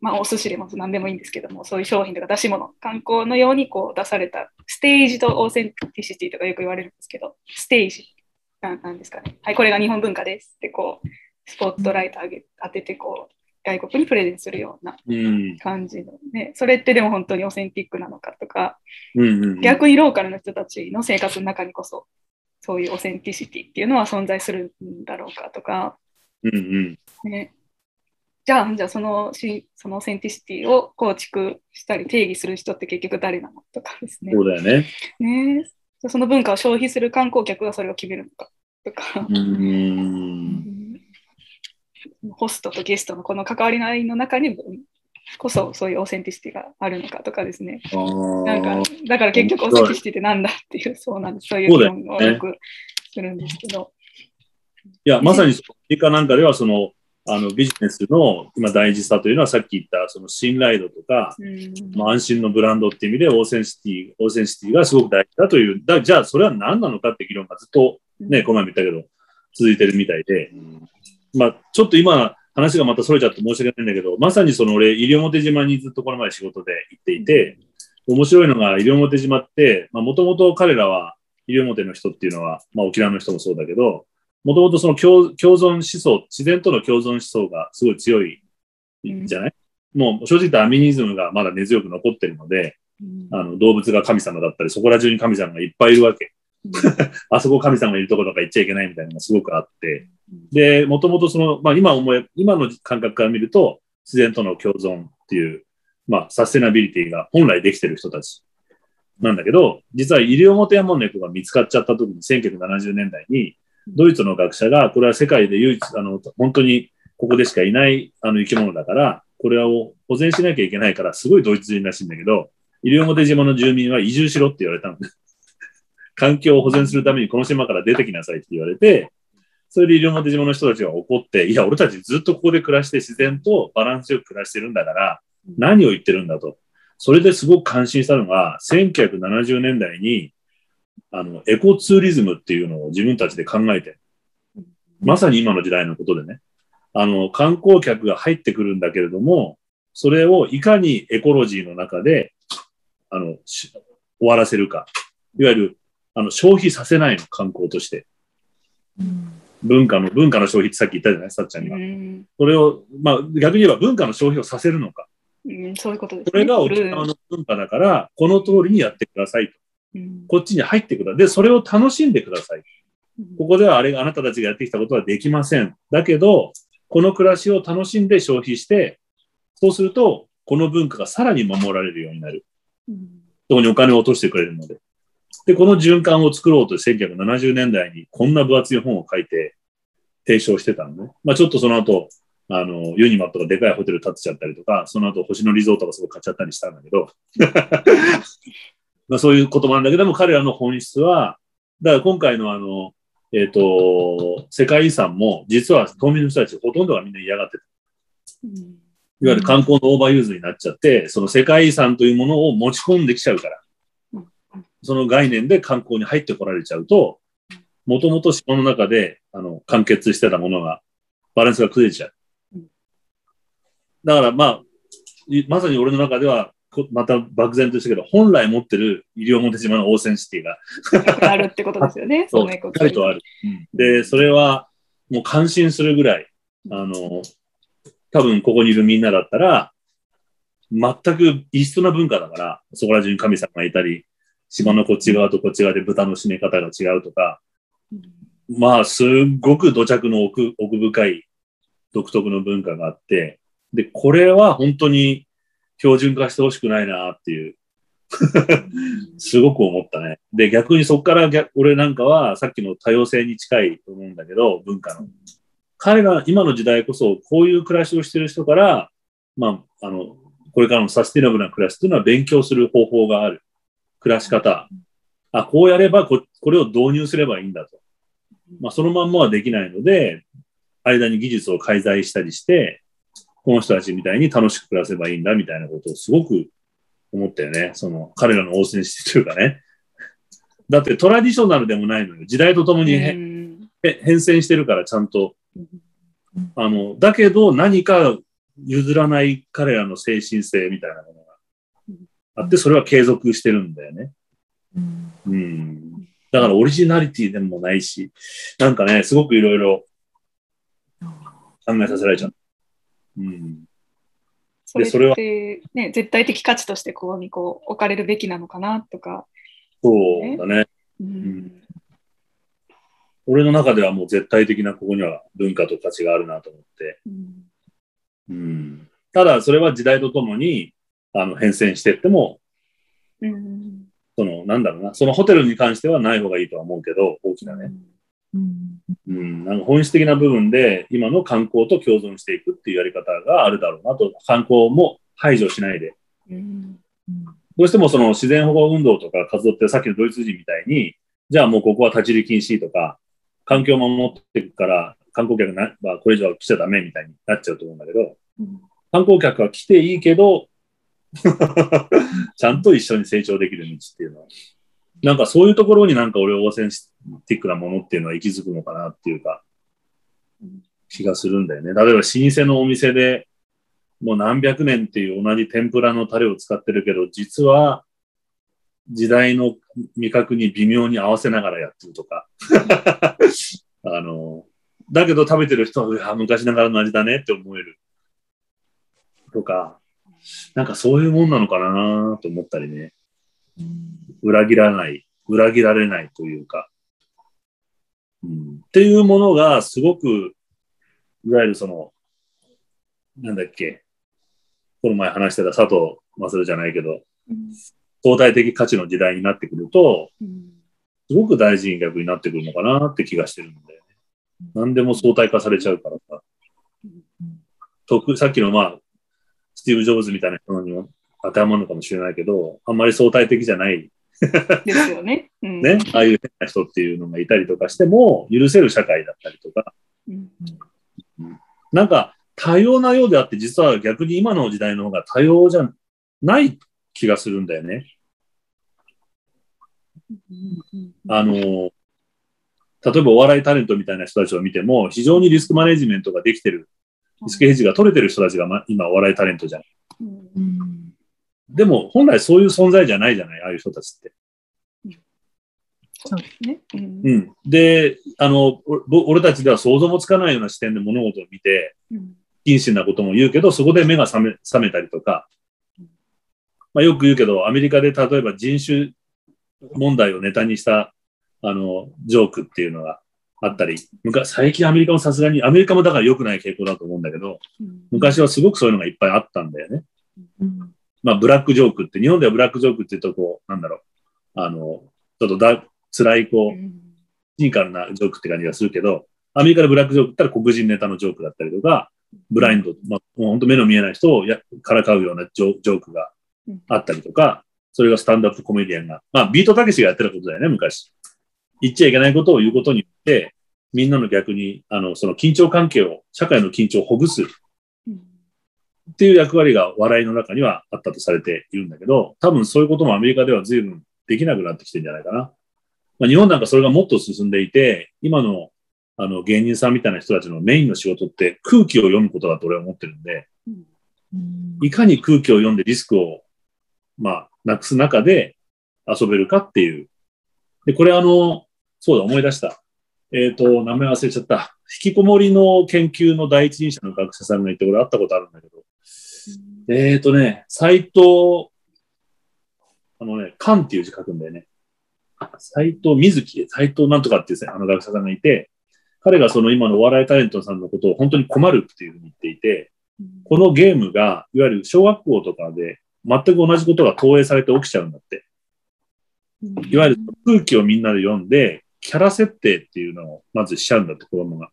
まあお寿司でも何でもいいんですけども、そういう商品とか出し物、観光のようにこう出された staged authenticity とかよく言われるんですけど、ステージななんですかね。はい、これが日本文化ですってこう、スポットライト上げ当ててこう、外国にプレゼンするようなうん。感じのね、それってでも本当にオーセンティックなのかとか。逆にローカルの人たちの生活の中にこそ、そういう authenticity っていうのは存在するんだろうかとか、うんうん。ね、じゃあ、じゃあそのしその authenticity を構築したり定義する人って結局誰なのとかですね。そうだよね。ねその文化を消費する観光客がそれを決めるのかとかう、ーん。ホストとゲストのこの関わり合いの中にこそそういう authenticity があるのかとかですね。あなんかー、だから結局 authenticity ってなんだっていう、そうなんです。そういう議論をよくするんですけど。いや、まさにアメリカなんかでは、その、あのビジネスの今大事さというのはさっき言ったその信頼度とか、うん。まあ、安心のブランドっていう意味で authenticity、authenticity がすごく大事だという、だじゃあそれは何なのかって議論がずっとね、この前も言ったけど、続いてるみたいで、まあちょっと今話がまたそれちゃって申し訳ないんだけど、まさにその俺、西表島にずっとこの前仕事で行っていて、面白いのが西表島って、まあもともと彼らは西表の人っていうのは、まあ沖縄の人もそうだけど、もともとその共共存思想、自然との共存思想がすごい強いじゃない、もう正直言ったらアミニズムがまだ根強く残ってるので、うん。あの動物が神様だったり、そこら中に神様がいっぱいいるわけ。<laughs> あそこ神様がいるところとか行っちゃいけないみたいなのがすごくあって。で、もともとその、まあ今思え、今の感覚から見ると、自然との共存っていう、まあサステナビリティが本来できてる人たちなんだけど、実はイリオモテヤモンネコが見つかっちゃった時に1970年代に、ドイツの学者が、これは世界で唯一、あの、本当にここでしかいないあの生き物だから、これを保全しなきゃいけないから、すごいドイツ人らしいんだけど、西表島の住民は移住しろって言われたのね。<laughs> 環境を保全するためにこの島から出てきなさいって言われて、それで西表島の人たちが怒って、いや、俺たちずっとここで暮らして自然とバランスよく暮らしてるんだから、何を言ってるんだと。それですごく感心したのが、1970年代に、あの、エコツーリズムっていうのを自分たちで考えて、まさに今の時代のことでね、あの、観光客が入ってくるんだけれども、それをいかにエコロジーの中で、あの、し終わらせるか。いわゆる、あの、消費させないの、観光として。文化の、文化の消費ってさっき言ったじゃない？さっちゃんが。うんそれを、まあ、逆に言えば文化の消費をさせるのか。うんそういうことですね。これが沖縄の文化だから、この通りにやってくださいと。うんこっちに入ってください。で、それを楽しんでください。ここではあれがあなたたちがやってきたことはできません。だけど、この暮らしを楽しんで消費して、そうすると、この文化がさらに守られるようになる。うんそこにお金を落としてくれるので。で、この循環を作ろうと1970年代にこんな分厚い本を書いて提唱してたのね。まあちょっとその後、あの、ユニマットがでかいホテル建てちゃったりとか、その後星野リゾートがすごい買っちゃったりしたんだけど、<laughs> まあそういうこともあるんだけども、彼らの本質は、だから今回のあの、えっ、と、世界遺産も、実は島民の人たちほとんどがみんな嫌がってた。いわゆる観光の overuse になっちゃって、その世界遺産というものを持ち込んできちゃうから、その概念で観光に入ってこられちゃうと、もともと島の中で、あの、完結してたものが、バランスが崩れちゃう。だからまあ、まさに俺の中では、また漠然としたけど、本来持ってる西表島のオーセンシティが、あるってことですよね。<laughs> そう、しっか。りとある。で、それはもう感心するぐらい、あの、多分ここにいるみんなだったら、全く異質な文化だから、そこら中に神様がいたり、島のこっち側とこっち側で豚の締め方が違うとか、まあ、すっごく土着の奥奥深い独特の文化があって、で、これは本当に標準化してほしくないなっていう、すごく思ったね。で、逆にそこから逆俺なんかはさっきの多様性に近いと思うんだけど、文化の。彼が今の時代こそこういう暮らしをしてる人から、まあ、あの、これからのサスティナブルな暮らしっていうのは勉強する方法がある。暮らし方。あ、こうやればこ、これを導入すればいいんだと。まあ、そのまんまはできないので、間に技術を介在したりして、この人たちみたいに楽しく暮らせばいいんだみたいなことをすごく思ったよね。その、彼らの応戦してというかね。<laughs> だってトラディショナルでもないのよ。時代とともに変遷してるからちゃんと。あの、だけど何か譲らない彼らの精神性みたいなものがあって、それは継続してるんだよね。うん。だからオリジナリティでもないし、なんかね、すごくいろいろ考えさせられちゃう。うん。それそれはって、ね、絶対的価値としてここにこう置かれるべきなのかなとか。そうだね。うん俺の中ではもう絶対的なここには文化と価値があるなと思って。うんうん。ただ、それは時代とともに、あの、変遷していっても、うんその、なんだろうな、そのホテルに関してはない方がいいとは思うけど、大きなね。うん、なんか本質的な部分で、今の観光と共存していくっていうやり方があるだろうなと、観光も排除しないで。うん。どうしてもその自然保護運動とか活動ってさっきのドイツ人みたいに、じゃあもうここは立ち入り禁止とか、環境を守っていくから観光客なはこれ以上は来ちゃダメみたいになっちゃうと思うんだけど、うん観光客は来ていいけど、<laughs> ちゃんと一緒に成長できる道っていうのは、なんかそういうところになんか俺オーセンティックなものっていうのは息づくのかなっていうか、気がするんだよね。例えば老舗のお店でもう何百年っていう同じ天ぷらのタレを使ってるけど、実は時代の味覚に微妙に合わせながらやってるとか。<laughs> あの、だけど食べてる人は昔ながらの味だねって思える。とか、なんかそういうもんなのかなと思ったりね。裏切らない、裏切られないというか。うん、っていうものがすごく、いわゆるその、なんだっけ、この前話してた佐藤正じゃないけど、うん相対的価値の時代になってくると、うんすごく大事に逆になってくるのかなって気がしてるんだよね。何でも相対化されちゃうからさ。特さっきのまあ、スティーブ・ジョブズみたいな人にも当てはまるのかもしれないけど、あんまり相対的じゃない。ですよね。うん。ね、ああいう変な人っていうのがいたりとかしても、許せる社会だったりとか、うんなんか多様なようであって、実は逆に今の時代の方が多様じゃない気がするんだよね。あの、例えばお笑いタレントみたいな人たちを見ても、非常にリスクマネジメントができてる、リスクヘッジが取れてる人たちが、ま、今お笑いタレントじゃん。うんでも本来そういう存在じゃないじゃない、ああいう人たちって。そうですね。うんうん。で、あの、お俺たちでは想像もつかないような視点で物事を見て、謹慎なことも言うけど、そこで目が覚め覚めたりとか、まあ、よく言うけど、アメリカで例えば人種問題をネタにした、あの、ジョークっていうのがあったり、昔最近アメリカもさすがに、アメリカもだから良くない傾向だと思うんだけど、うん昔はすごくそういうのがいっぱいあったんだよね。まあ、ブラックジョークって、日本ではブラックジョークって言うと、こう、なんだろう、あの、ちょっとだ辛い、こう、うん。シニカルなジョークって感じがするけど、アメリカでブラックジョークって言ったら黒人ネタのジョークだったりとか、ブラインド、まあ、もう本当目の見えない人をやからかうようなジョジョークがあったりとか、それがスタンダップコメディアンが、まあ、ビートたけしがやってたことだよね、昔。言っちゃいけないことを言うことによって、みんなの逆に、あの、その緊張関係を、社会の緊張をほぐすうんっていう役割が笑いの中にはあったとされているんだけど、多分そういうこともアメリカでは随分できなくなってきてるんじゃないかな。まあ、日本なんかそれがもっと進んでいて、今のあの芸人さんみたいな人たちのメインの仕事って空気を読むことだと俺は思ってるんで、いかに空気を読んでリスクを、まあ、なくす中で遊べるかっていう。で、これあの、そうだ、思い出した。えっ、と、名前忘れちゃった。引きこもりの研究の第一人者の学者さんがいて、俺会ったことあるんだけど、えーとね、斎藤、あのね、勘っていう字書くんだよね。斎藤瑞希、斎藤なんとかっていうあの学者さんがいて、彼がその今のお笑いタレントさんのことを本当に困るっていうふうに言っていて、このゲームが、いわゆる小学校とかで全く同じことが投影されて起きちゃうんだって。いわゆる空気をみんなで読んで、キャラ設定っていうのをまずしちゃうんだって、子供が。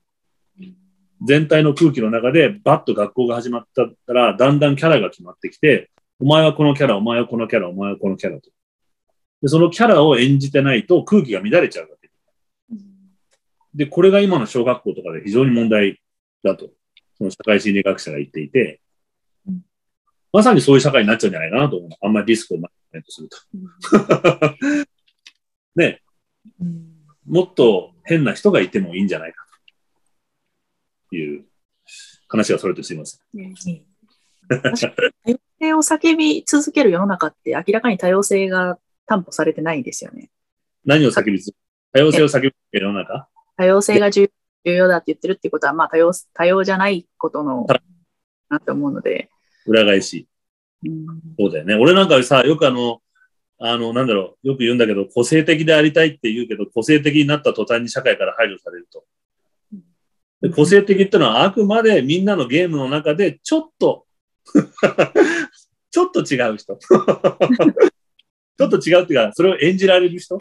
全体の空気の中で、バッと学校が始まったら、だんだんキャラが決まってきて、お前はこのキャラ、お前はこのキャラ、お前はこのキャラと。で、そのキャラを演じてないと空気が乱れちゃうわけ。で、これが今の小学校とかで非常に問題だと、その社会心理学者が言っていて、まさにそういう社会になっちゃうんじゃないかなと思う。あんまりリスクをマネートすると。<laughs> ね、もっと変な人がいてもいいんじゃないかという話がそれてすいません。多様性を叫び続ける世の中って明らかに多様性が担保されてないですよね。何を叫びつ多様性を叫び世の中？多様性が重要だって言ってるってことは、まあ多様、多様じゃないことの、なって思うので。裏返し。うん、そうだよね。俺なんかさ、よくあの、あの、なんだろう、よく言うんだけど、個性的でありたいって言うけど、個性的になった途端に社会から排除されると。で個性的ってのはあくまでみんなのゲームの中でちょっと <laughs> ちょっと違う人。<laughs> ちょっと違うっていうか、それを演じられる人。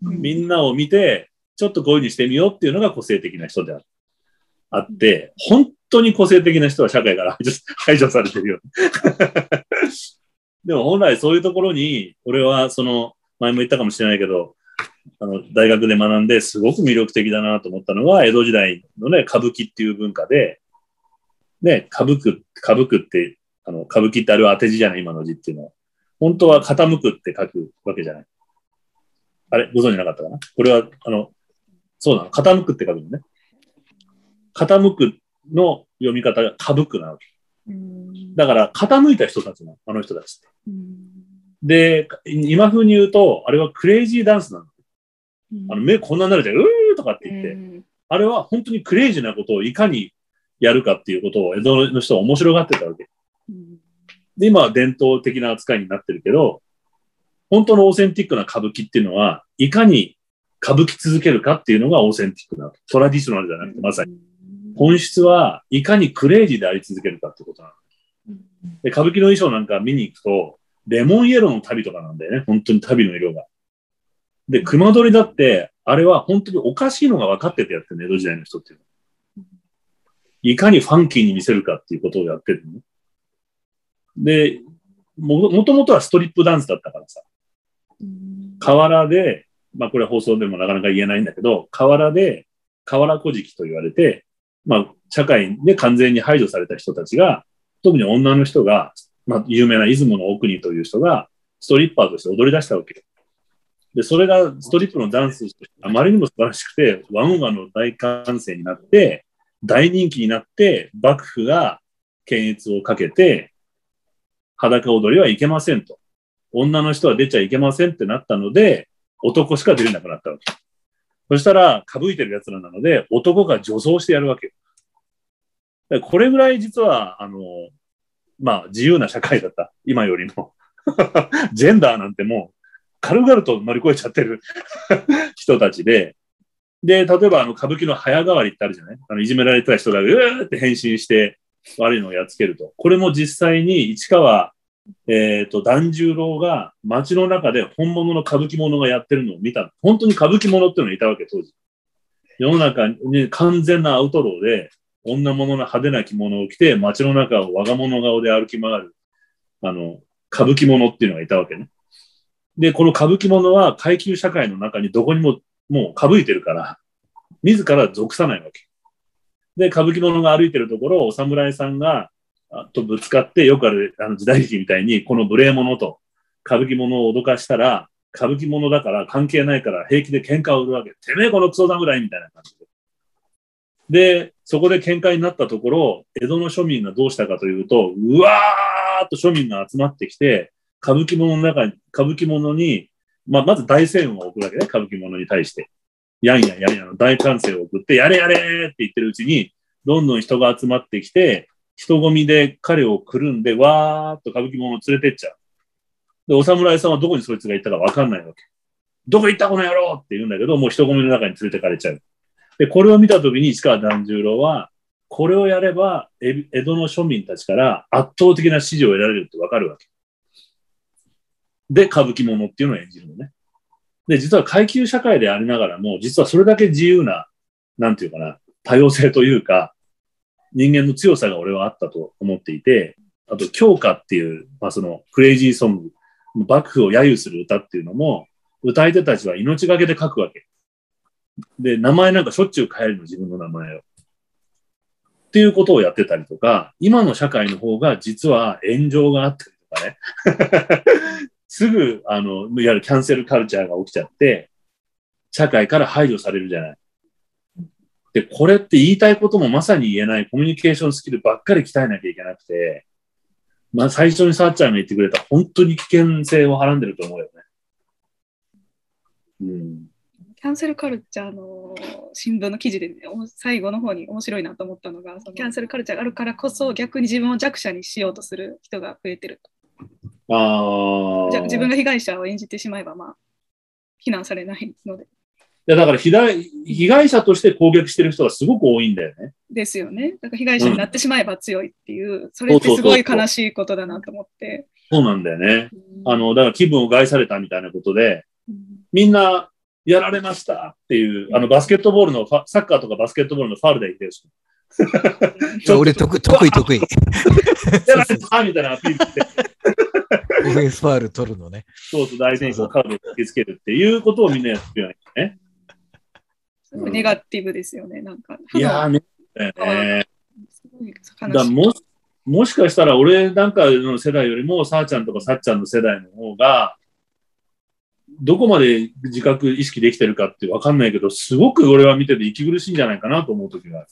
みんなを見て、ちょっとこういうふうにしてみようっていうのが個性的な人でああって、本当に個性的な人は社会から排除 <laughs> 排除されてるよ。でも本来そういうところに、俺はその、前も言ったかもしれないけど、あの、大学で学んですごく魅力的だなと思ったのは、江戸時代のね、歌舞伎っていう文化で、ね、歌舞く、歌舞くって、あの、歌舞伎ってあれは当て字じゃない、今の字っていうのは。本当は傾くって書くわけじゃない。あれご存知なかったかな？これは、あの、そうなの？傾くって書くのね。傾くの読み方が歌舞くなわけ。だから、傾いた人たちの、あの人たちって。で、今風に言うと、あれはクレイジーダンスなの。あの目こんなになるじゃん、うーとかって言って、あれは本当にクレイジーなことをいかにやるかっていうことを江戸の人は面白がってたわけ。で、今は伝統的な扱いになってるけど、本当のオーセンティックな歌舞伎っていうのは、いかに歌舞伎続けるかっていうのがオーセンティックな、トラディショナルじゃなくて、まさに。本質はいかにクレイジーであり続けるかってことなの。で、歌舞伎の衣装なんか見に行くと、レモンイエローの旅とかなんだよね。本当に旅の色が。で、熊取りだって、あれは本当におかしいのが分かっててやってるね、江戸時代の人っていうのは。いかにファンキーに見せるかっていうことをやってるの。で、も、もともとはストリップダンスだったからさ。河原で、まあこれは放送でもなかなか言えないんだけど、河原で、河原小敷と言われて、まあ社会で完全に排除された人たちが、特に女の人が、まあ有名な出雲の奥にという人が、ストリッパーとして踊り出したわけよ。で、それがストリップのダンスとしてあまりにも素晴らしくて、ワンワンの大歓声になって、大人気になって、幕府が検閲をかけて、裸踊りはいけませんと。女の人は出ちゃいけませんってなったので、男しか出れなくなったわけ。そしたら、かぶいてる奴らなので、男が女装してやるわけ。これぐらい実は、あの、まあ、自由な社会だった。今よりも。<laughs> ジェンダーなんてもう、軽々と乗り越えちゃってる <laughs> 人たちで、で、例えばあの歌舞伎の早変わりってあるじゃない？あのいじめられてた人がうーって変身して悪いのをやっつけると。これも実際に市川、えっ、と、團十郎が街の中で本物の歌舞伎者がやってるのを見た。本当に歌舞伎者っていうのがいたわけ、当時。世の中に完全なアウトローで、女物の派手な着物を着て街の中を我が物顔で歩き回る、あの、歌舞伎者っていうのがいたわけね。で、この歌舞伎者は階級社会の中にどこにももうかぶいてるから、自ら属さないわけ。で、歌舞伎者が歩いてるところをお侍さんが、とぶつかって、よくあるあの時代劇みたいに、この無礼者と歌舞伎者を脅かしたら、歌舞伎者だから関係ないから平気で喧嘩を売るわけ。てめえこのクソ侍みたいな感じで。で、そこで喧嘩になったところ、江戸の庶民がどうしたかというと、うわーっと庶民が集まってきて、歌舞伎者の中に、歌舞伎者に、まあ、まず大声援を送るわけね、歌舞伎者に対して。やんやんやんやの大歓声を送って、やれやれって言ってるうちに、どんどん人が集まってきて、人混みで彼をくるんで、わーっと歌舞伎者を連れてっちゃう。で、お侍さんはどこにそいつが行ったかわかんないわけ。どこ行ったこの野郎って言うんだけど、もう人混みの中に連れてかれちゃう。で、これを見たときに市川團十郎は、これをやれば、江戸の庶民たちから圧倒的な支持を得られるってわかるわけ。で、歌舞伎者っていうのを演じるのね。で、実は階級社会でありながらも、実はそれだけ自由な、なんていうかな、多様性というか、人間の強さが俺はあったと思っていて、あと、強化っていう、まあその、クレイジーソング、幕府を揶揄する歌っていうのも、歌い手たちは命がけで書くわけ。で、名前なんかしょっちゅう変えるの、自分の名前を。っていうことをやってたりとか、今の社会の方が実は炎上があったりとかね。すぐ、あの、いわゆるキャンセルカルチャーが起きちゃって、社会から排除されるじゃない。で、これって言いたいこともまさに言えないコミュニケーションスキルばっかり鍛えなきゃいけなくて、まあ最初にさっちゃんが言ってくれた本当に危険性をはらんでると思うよね。うん。キャンセルカルチャーの新聞の記事で、ね、最後の方に面白いなと思ったのが、そのキャンセルカルチャーがあるからこそ逆に自分を弱者にしようとする人が増えてると。ああ。じゃあ自分が被害者を演じてしまえば、まあ、非難されないので。いや、だから被害、被害者として攻撃してる人がすごく多いんだよね。ですよね。だから被害者になってしまえば強いっていう、それってすごい悲しいことだなと思って。そうなんだよね。うんあの、だから気分を害されたみたいなことで、うんみんなやられましたっていう、あの、バスケットボールのサッカーとかバスケットボールのファールで言ってるし、俺得意、得意、得意。やられたみたいなアピールして、オフェンスファール取るのね。そうそう、大選手のカードを突きつけるっていうことをみんなやってるよね。ネガティブですよね。なんか、いやーね、だもし、もしかしたら俺なんかの世代よりも、さーちゃんとかさっちゃんの世代の方が、どこまで自覚意識できてるかってわかんないけど、すごく俺は見てて息苦しいんじゃないかなと思う時がある。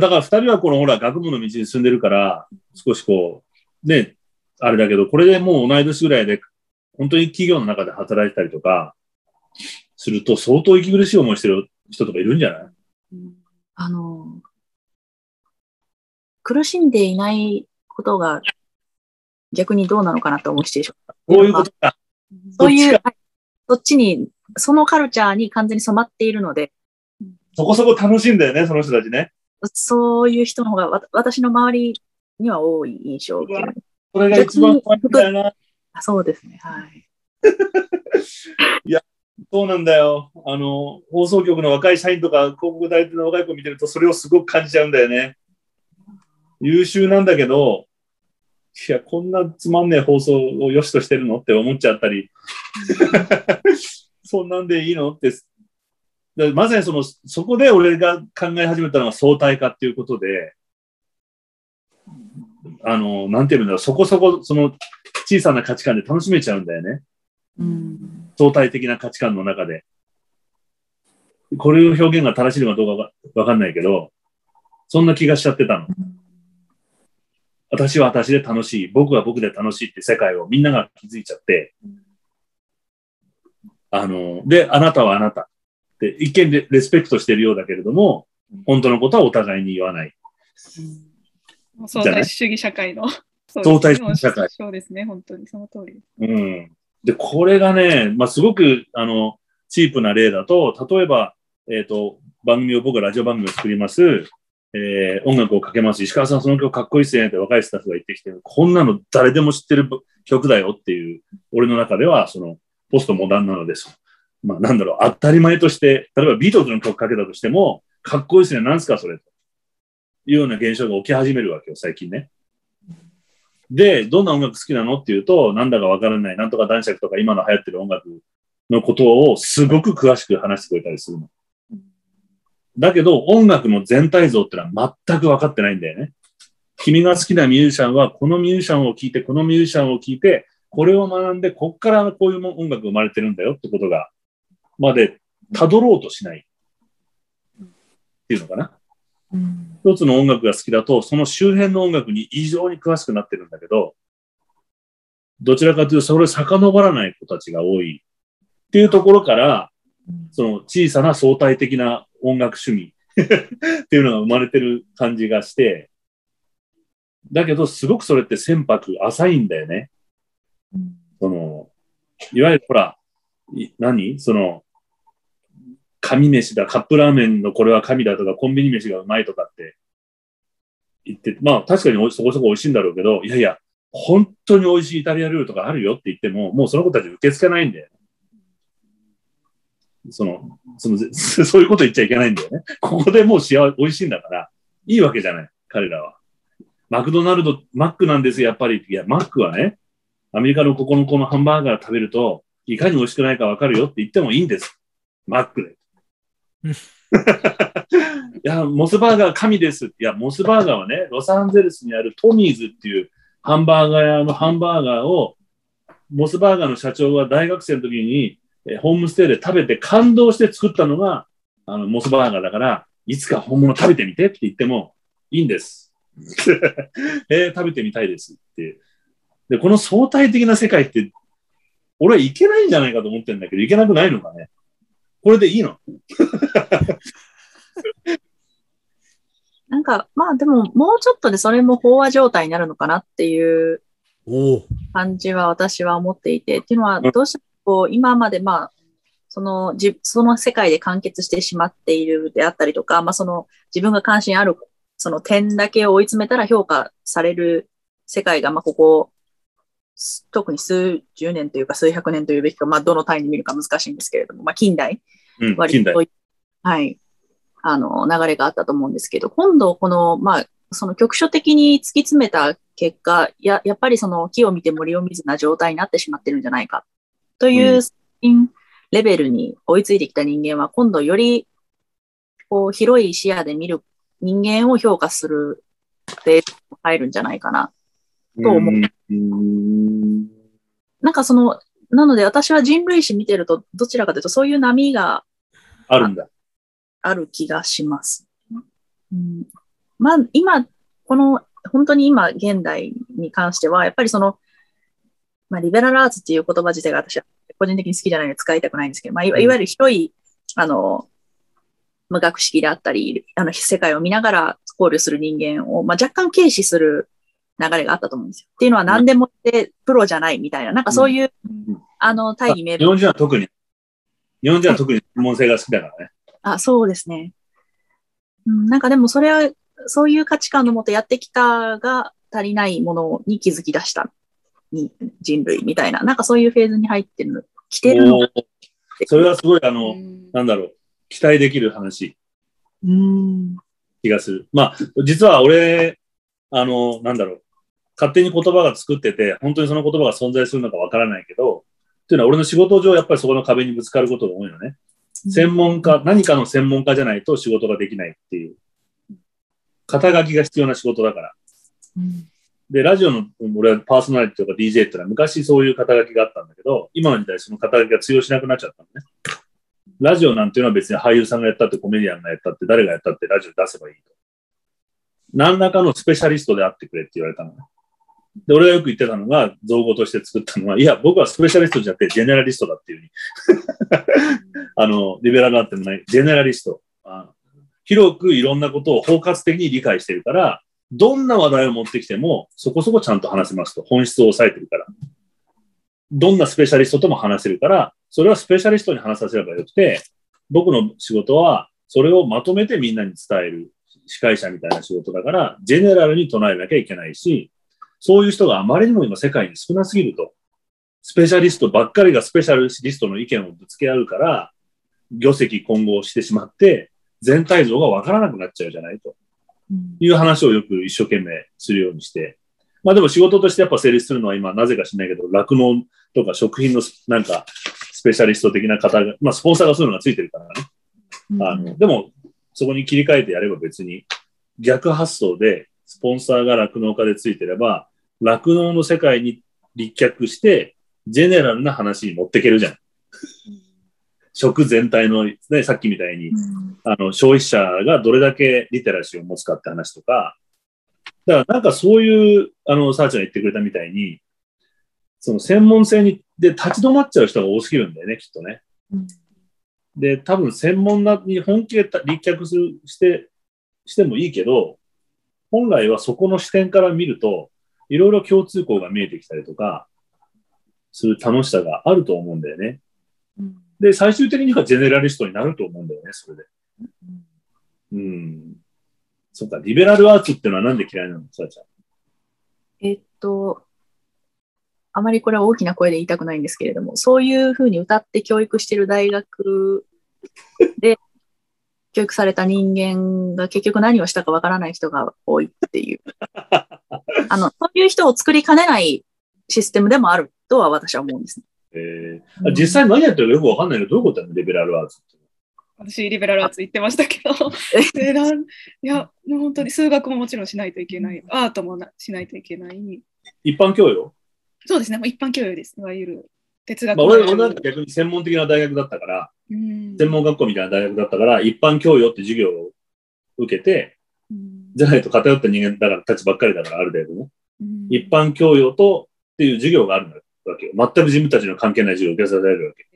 だから二人はこのほら学部の道に進んでるから、少しこう、ね、あれだけど、これでもう同い年ぐらいで、本当に企業の中で働いてたりとか、すると相当息苦しい思いしてる人とかいるんじゃない？あの、苦しんでいないことが逆にどうなのかなと思うシチュエーション。こういうことか。そういう、そっちに、そのカルチャーに完全に染まっているので、そこそこ楽しいんだよね、その人たちね。そういう人の方がわ私の周りには多い印象を受ける。それが一番怖いんだよな。あそうですね。はい。<laughs> そうなんだよ。あの、放送局の若い社員とか広告代理店の若い子見てるとそれをすごく感じちゃうんだよね。優秀なんだけど、いや、こんなつまんねえ放送を良しとしてるのって思っちゃったり、<laughs> そんなんでいいのって。でまさにその、そこで俺が考え始めたのが相対化っていうことで、あの、なんていうんだろう、そこそこ、その小さな価値観で楽しめちゃうんだよね。うん。相対的な価値観の中で。これの表現が正しいのかどうかわわかんないけど、そんな気がしちゃってたの。私は私で楽しい、僕は僕で楽しいって世界をみんなが気づいちゃって、あの、で、あなたはあなたって一見でレスペクトしてるようだけれども、本当のことはお互いに言わない。相対主義社会の。相対主義社会そうですね、本当にその通り。うん。で、これがね、まあ、すごく、あの、チープな例だと、例えば、えっ、と、番組を、僕はラジオ番組を作ります。えー音楽をかけます。石川さん、その曲かっこいいっすねって若いスタッフが言ってきて、こんなの誰でも知ってる曲だよっていう、俺の中では、その、ポストモダンなのです。まあ、なんだろう、当たり前として、例えばビートルズの曲かけたとしても、かっこいいっすね、なんすか、それと。いうような現象が起き始めるわけよ、最近ね。で、どんな音楽好きなのっていうと、なんだかわからない、なんとか男爵とか今の流行ってる音楽のことをすごく詳しく話してくれたりするの。だけど、音楽の全体像ってのは全く分かってないんだよね。君が好きなミュージシャンは、このミュージシャンを聴いて、このミュージシャンを聴いて、これを学んで、こっからこういう音楽生まれてるんだよってことが、まで、辿ろうとしない。っていうのかな。一つの音楽が好きだと、その周辺の音楽に異常に詳しくなってるんだけど、どちらかというと、それを遡らない子たちが多い。っていうところから、その小さな相対的な音楽趣味 <laughs> っていうのが生まれてる感じがして、だけど、すごくそれって船舶浅いんだよね。その、いわゆるほら、何？その、神飯だ、カップラーメンのこれは神だとか、コンビニ飯がうまいとかって言って、まあ確かにそこそこ美味しいんだろうけど、いやいや、本当に美味しいイタリア料理とかあるよって言っても、もうその子たち受け付けないんだよね。その、その、<laughs> そういうこと言っちゃいけないんだよね。ここでもう幸せ、美味しいんだから、いいわけじゃない、彼らは。マクドナルド、マックなんですよ、やっぱり。いや、マックはね、アメリカのここのこのハンバーガー食べると、いかに美味しくないかわかるよって言ってもいいんです。マックで。いや、モスバーガー神です。いや、モスバーガーはね、ロサンゼルスにあるトミーズっていうハンバーガー屋のハンバーガーを、モスバーガーの社長が大学生の時に、えホームステイで食べて感動して作ったのが、あの、モスバーガーだから、いつか本物食べてみてって言ってもいいんです。<laughs> えー食べてみたいですって。で、この相対的な世界って、俺はいけないんじゃないかと思ってるんだけど、いけなくないのかね。これでいいの？なんか、まあでも、もうちょっとでそれも飽和状態になるのかなっていう。感じは私は思っていて、っていうのは、どうしてもこう、今までまあ、その、じその世界で完結してしまっているであったりとか、まあその、自分が関心ある、その点だけを追い詰めたら評価される世界が、まあここ、す特に数十年というか数百年というべきか、まあどの単位で見るか難しいんですけれども、まあ近代、うん、割。とはい、あの、流れがあったと思うんですけど、今度、この、まあ、その局所的に突き詰めた結果、や、やっぱりその木を見て森を見ずな状態になってしまってるんじゃないか、といううんレベルに追いついてきた人間は、今度より、こう、広い視野で見る人間を評価するで入るんじゃないかな。と思ううんうんなんかその、なので私は人類史見てると、どちらかというとそういう波があるんだ。ある気がします。うん、まあ、今、この、本当に今、現代に関しては、やっぱりその、まあ、リベラルアーツっていう言葉自体が私は個人的に好きじゃないので使いたくないんですけど、まあ、いわいわゆる広い、あの、無学識であったり、あの、世界を見ながら考慮する人間を、まあ、若干軽視する流れがあったと思うんですよ。っていうのは何でもってプロじゃないみたいな、なんかそういう、うんあの、大義名分日本人は特に、日本人は特に専門性が好きだからね。あ、そうですね。うん、なんかでもそれは、そういう価値観のもとやってきたが足りないものに気づき出したに人類みたいな、なんかそういうフェーズに入ってるの、来てるのそれはすごい、あの、うんなんだろう、期待できる話、うん。気がする。まあ、実は俺、あの、なんだろう、勝手に言葉が作ってて、本当にその言葉が存在するのかわからないけど、っていうのは俺の仕事上、やっぱりそこの壁にぶつかることが多いのね。専門家、何かの専門家じゃないと仕事ができないっていう。肩書きが必要な仕事だから。うんで、ラジオの、俺はパーソナリティとか DJ ってのは昔そういう肩書きがあったんだけど、今の時代その肩書きが通用しなくなっちゃったのね。ラジオなんていうのは別に俳優さんがやったってコメディアンがやったって誰がやったってラジオ出せばいいと。何らかのスペシャリストであってくれって言われたのね。で、俺がよく言ってたのが、造語として作ったのは、いや、僕はスペシャリストじゃなくて、ジェネラリストだっていうふうに。<laughs> <laughs> あの、リベラルあってもない、ジェネラリスト。あ広くいろんなことを包括的に理解してるから、どんな話題を持ってきても、そこそこちゃんと話せますと。本質を抑えてるから。どんなスペシャリストとも話せるから、それはスペシャリストに話させればよくて、僕の仕事は、それをまとめてみんなに伝える司会者みたいな仕事だから、ジェネラルに唱えなきゃいけないし、そういう人があまりにも今世界に少なすぎると。スペシャリストばっかりがスペシャリストの意見をぶつけ合うから、業績混合してしまって、全体像がわからなくなっちゃうじゃないとうんいう話をよく一生懸命するようにして。まあでも仕事としてやっぱ成立するのは今なぜか知らないけど、酪農とか食品のなんかスペシャリスト的な方が、まあスポンサーがそういうのがついてるからね。あの、でも、そこに切り替えてやれば別に、逆発想で、スポンサーが酪農家でついてれば、酪農の世界に立脚して、ジェネラルな話に持っていけるじゃん。食全体の、ね、さっきみたいに、うんあの、消費者がどれだけリテラシーを持つかって話とか、だからなんかそういう、あの、サーチャーが言ってくれたみたいに、その専門性に、で、立ち止まっちゃう人が多すぎるんだよね、きっとね。うんで、多分専門なに本気で立脚するして、してもいいけど、本来はそこの視点から見ると、いろいろ共通項が見えてきたりとか、する楽しさがあると思うんだよね。うんで、最終的にはジェネラリストになると思うんだよね、それで。うん。そっか、リベラルアーツっていうのはなんで嫌いなのさあちゃん。えっと、あまりこれは大きな声で言いたくないんですけれども、そういうふうに歌って教育している大学で教育された人間が結局何をしたかわからない人が多いっていう。<laughs> あの、そういう人を作りかねないシステムでもあるとは私は思うんですね。えー、実際何やってるかよくわかんないけど、どういうことなのリベラルアーツって。私、リベラルアーツ言ってましたけど、<laughs> いや、もう本当に数学ももちろんしないといけない、アートもなしないといけない。一般教養？そうですね、もう一般教養です、いわゆる哲学まあ、の俺、俺なんか逆に専門的な大学だったから、うん専門学校みたいな大学だったから、一般教養って授業を受けて、うんじゃないと偏った人間だから、たちばっかりだから、ある程度ね。うん一般教養とっていう授業があるわけよ。全く自分たちの関係ない授業を受けさせられるわけ。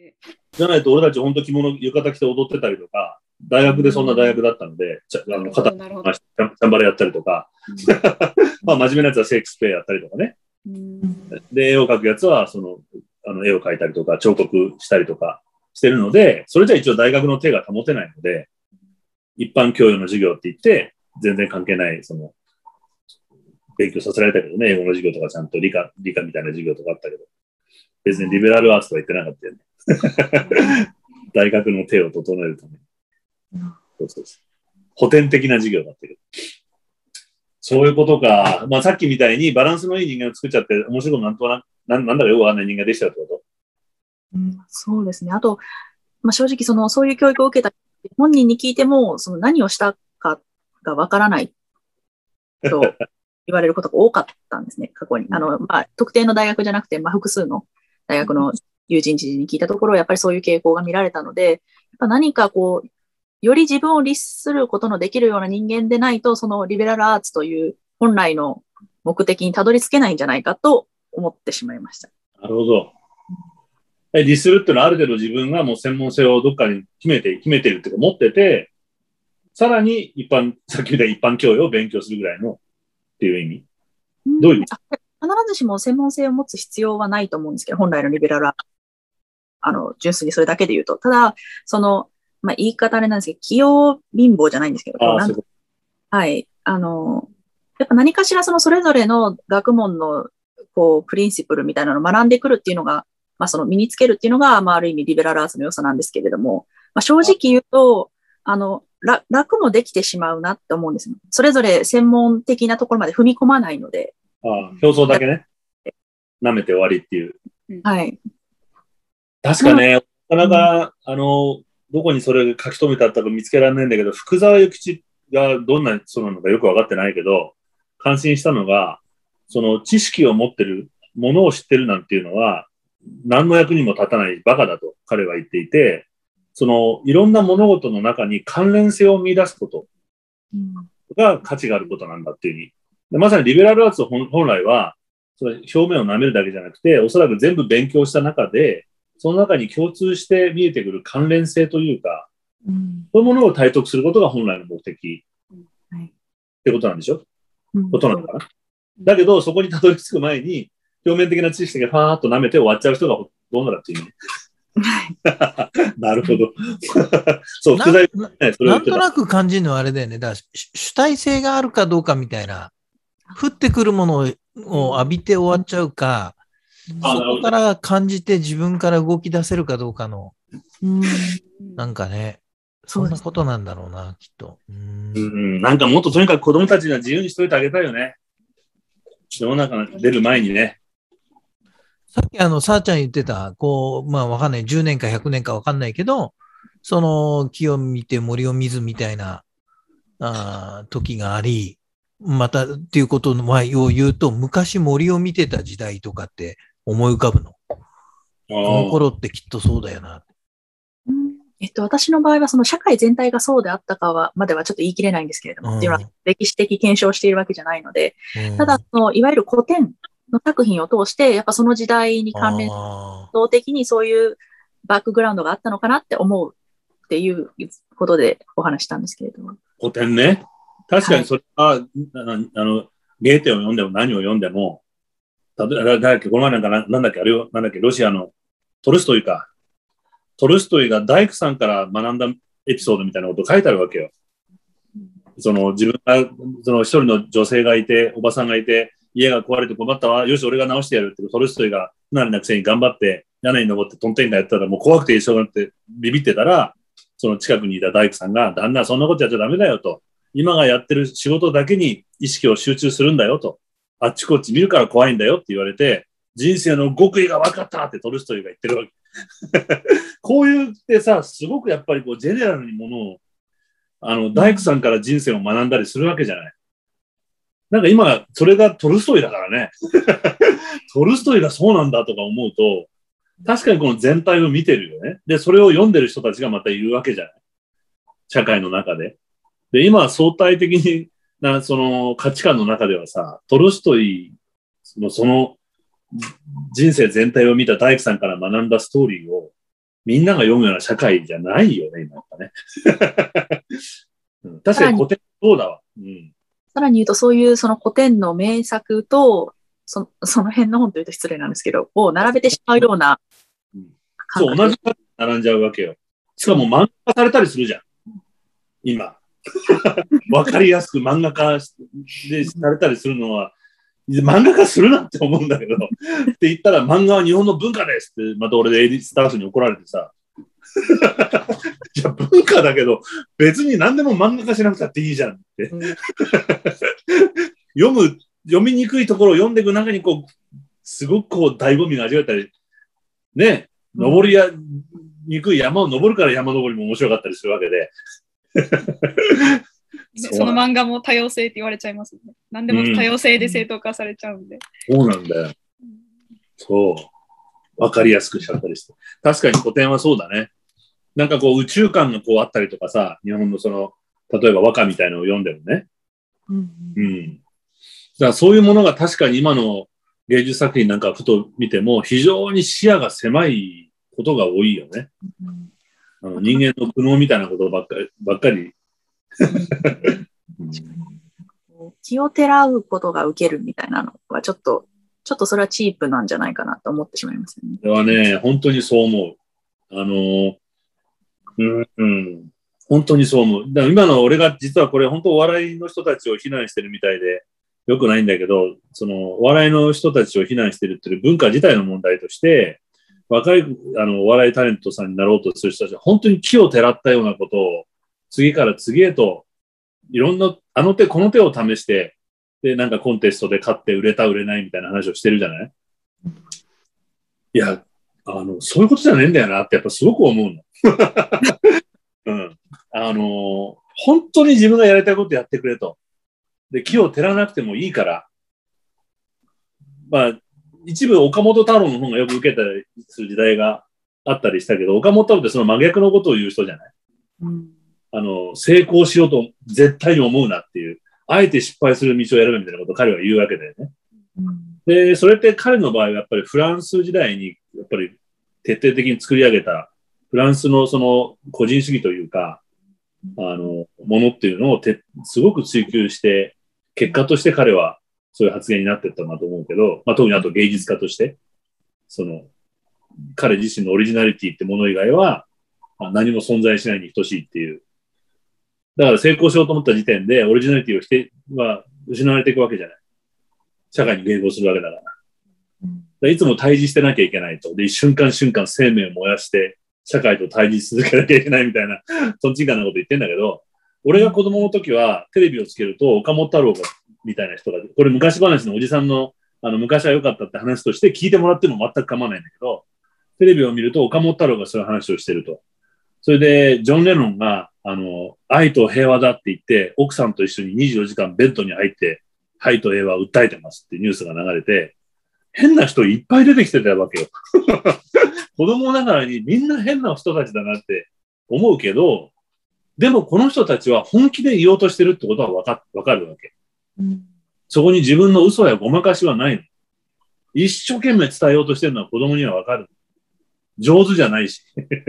じゃないと俺たち本当着物、浴衣着て踊ってたりとか、大学でそんな大学だったので、ちゃあの片なるほど回してチャンバラやったりとか、<laughs> まあ真面目なやつはシェイクスペアやったりとかね。うんで、絵を描くやつは、その、あの、絵を描いたりとか、彫刻したりとかしてるので、それじゃ一応大学の手が保てないので、一般教養の授業って言って、全然関係ない、その、勉強させられたけどね、英語の授業とかちゃんと理科、理科みたいな授業とかあったけど、別にリベラルアーツとは言ってなかったよね。<laughs> 大学の手を整えるために。そうそうそう。古典的な授業だったけど。そういうことか。まあさっきみたいにバランスのいい人間を作っちゃって、面白いことなんとなく、なんなんだかよくわかんない人間できちゃうってこと？うんそうですね。あと、まあ、正直その、そういう教育を受けた本人に聞いても、その何をしたかがわからないと <laughs> 言われることが多かったんですね、過去に。あの、まあ、特定の大学じゃなくて、まあ、複数の大学の友人知事に聞いたところ、やっぱりそういう傾向が見られたので、やっぱ何かこう、より自分を律することのできるような人間でないと、そのリベラルアーツという本来の目的にたどり着けないんじゃないかと思ってしまいました。なるほど。え、ディスるっていうのはある程度自分がもう専門性をどっかに決めて、決めてるっていうか持ってて、さらに一般、さっき言った一般教養を勉強するぐらいのっていう意味？どういう意味？あ必ずしも専門性を持つ必要はないと思うんですけど、本来のリベラルは、あの、純粋にそれだけで言うと。ただ、その、まあ、言い方あれなんですけど、器用貧乏じゃないんですけど、はい。あの、やっぱ何かしらそのそれぞれの学問の、こう、プリンシプルみたいなのを学んでくるっていうのが、まあ、その身につけるっていうのが、まあ、ある意味リベラルアーツの良さなんですけれども、まあ、正直言うと、あの、ら楽もできてしまうなって思うんですよ。それぞれ専門的なところまで踏み込まないので、と。ああ、表層だけね。舐めて終わりっていう。はい。確かね、なかなか、あの、どこにそれが書き留めてあったか見つけられないんだけど、福沢諭吉がどんな人なのかよくわかってないけど、感心したのが、その知識を持ってる、ものを知ってるなんていうのは、何の役にも立たないバカだと彼は言っていて、その、いろんな物事の中に関連性を見出すことうん。が価値があることなんだっていうふうに。でまさにリベラルアーツ本本来は、それ表面を舐めるだけじゃなくて、おそらく全部勉強した中で、その中に共通して見えてくる関連性というか、うん。そういうものを体得することが本来の目的はい。ってことなんでしょ？うん。ことなのかなだけど、そこにたどり着く前に、表面的な知識がファーっと舐めて終わっちゃう人がほとんどだっていうね。<laughs> なるほど。そう、な福大なね。なんとなく感じるのはあれだよね。だから主主体性があるかどうかみたいな。降ってくるものを浴びて終わっちゃうか、あそこから感じて自分から動き出せるかどうかの、うんなんかね、そんなことなんだろうな、きっと。うんうん、なんかもっととにかく子供たちには自由にしといてあげたいよね。世の中に出る前にね。さっきあの、さあちゃん言ってた、こう、まあわかんない、10年か100年かわかんないけど、その木を見て森を見ずみたいな、あー時があり、またっていうことの前を言うと、昔森を見てた時代とかって思い浮かぶの。この頃ってきっとそうだよな。うんえっと、私の場合は、その社会全体がそうであったかは、まではちょっと言い切れないんですけれども、うんっていうのは歴史的検証をしているわけじゃないので、うんただ、その、いわゆる古典の作品を通して、やっぱその時代に関連あ動的にそういうバックグラウンドがあったのかなって思うっていうことでお話したんですけれども。古典ね。確かにそれは、ああの、ゲーテを読んでも何を読んでも、例えば、誰だっけ、この前なんかな、なんだっけ、あれを、なんだっけ、ロシアのトルストイか。トルストイが大工さんから学んだエピソードみたいなこと書いてあるわけよ。その自分が、その一人の女性がいて、おばさんがいて、家が壊れて困ったわ、よし、俺が直してやるって、トルストイが不慣れなくせに頑張って、屋根に登ってトンテンがやったら、もう怖くて一緒になってビビってたら、その近くにいた大工さんが、旦那、そんなことやっちゃダメだよと。今がやってる仕事だけに意識を集中するんだよと。あっちこっち見るから怖いんだよって言われて、人生の極意が分かったってトルストイが言ってるわけ。<laughs> こういうってさ、すごくやっぱりこう、ジェネラルにものを、あの、大工さんから人生を学んだりするわけじゃない。なんか今、それがトルストイだからね。<laughs> トルストイがそうなんだとか思うと、確かにこの全体を見てるよね。で、それを読んでる人たちがまたいるわけじゃない。社会の中で。で、今、相対的にな、その価値観の中ではさ、トルストイのその人生全体を見た大工さんから学んだストーリーをみんなが読むような社会じゃないよね、今やっぱね。うん確かに古典そうだわ。うん。さらに言うと、そういうその古典の名作と、そその辺の本というと失礼なんですけど、を並べてしまうようなうん。そう、同じ価値が並んじゃうわけよ。しかも漫画化されたりするじゃん。今。<laughs> わかりやすく漫画化しでされたりするのは、漫画化するなって思うんだけど、って言ったら漫画は日本の文化ですって、また俺でエディスタッフに怒られてさ。いや、文化だけど、別に何でも漫画化しなくたっていいじゃんって。読む、読みにくいところを読んでいく中に、こう、すごくこう、醍醐味が味わえたり、ね、登りや、にくい山を登るから山登りも面白かったりするわけで。その漫画も多様性って言われちゃいますね。何でも多様性で正当化されちゃうんで。そうなんだよ。そう。わかりやすくしちゃったりして。確かに古典はそうだね。なんかこう宇宙観がこうあったりとかさ、日本のその、例えば和歌みたいなのを読んでもね。うんうん。だからそういうものが確かに今の芸術作品なんかふと見ても非常に視野が狭いことが多いよね。うんあの人間の苦悩みたいなことばっかり、ばっかり。気をてらうことが受けるみたいなのは、ちょっと、ちょっとそれはチープなんじゃないかなと思ってしまいますよね。それはね、本当にそう思う。あの、うん、うん、本当にそう思う。だから今の俺が実はこれ本当お笑いの人たちを非難してるみたいで、よくないんだけど、そのお笑いの人たちを非難してるっていう文化自体の問題として、若いあのお笑いタレントさんになろうとする人たちは本当に木をてらったようなことを次から次へといろんな、あの手この手を試して、で、なんかコンテストで勝って売れた売れないみたいな話をしてるじゃない？いや、あの、そういうことじゃねえんだよなってやっぱすごく思うの。<laughs> うん。あの、本当に自分がやりたいことやってくれと。で、木を照らなくてもいいから。まあ、一部岡本太郎の本がよく受けたりする時代があったりしたけど、岡本太郎ってその真逆のことを言う人じゃない？うんあの、成功しようと絶対に思うなっていう、あえて失敗する道を選ぶみたいなことを彼は言うわけだよね。で、それって彼の場合はやっぱりフランス時代にやっぱり徹底的に作り上げたフランスのその個人主義というか、あの、ものっていうのをてすごく追求して、結果として彼はそういう発言になってったんだと思うけど、まあ、特にあと芸術家として、その、彼自身のオリジナリティってもの以外は、まあ何も存在しないに等しいっていう。だから成功しようと思った時点で、オリジナリティを否定は失われていくわけじゃない。社会に迎合するわけだから。いつも対峙してなきゃいけないと。で、瞬間瞬間生命を燃やして、社会と対峙し続けなきゃいけないみたいな、とんちんかんなこと言ってんだけど、俺が子供の時はテレビをつけると岡本太郎が、みたいな人が、これ昔話のおじさんの、あの、昔は良かったって話として聞いてもらっても全く構わないんだけど、テレビを見ると岡本太郎がそういう話をしてると。それで、ジョン・レノンが、あの、愛と平和だって言って、奥さんと一緒に24時間ベッドに入って、愛と平和を訴えてますってニュースが流れて、変な人いっぱい出てきてたわけよ。<laughs> 子供ながらにみんな変な人たちだなって思うけど、でもこの人たちは本気で言おうとしてるってことはわかわかるわけ。うんそこに自分の嘘やごまかしはないの。一生懸命伝えようとしてるのは子供にはわかる。上手じゃないし。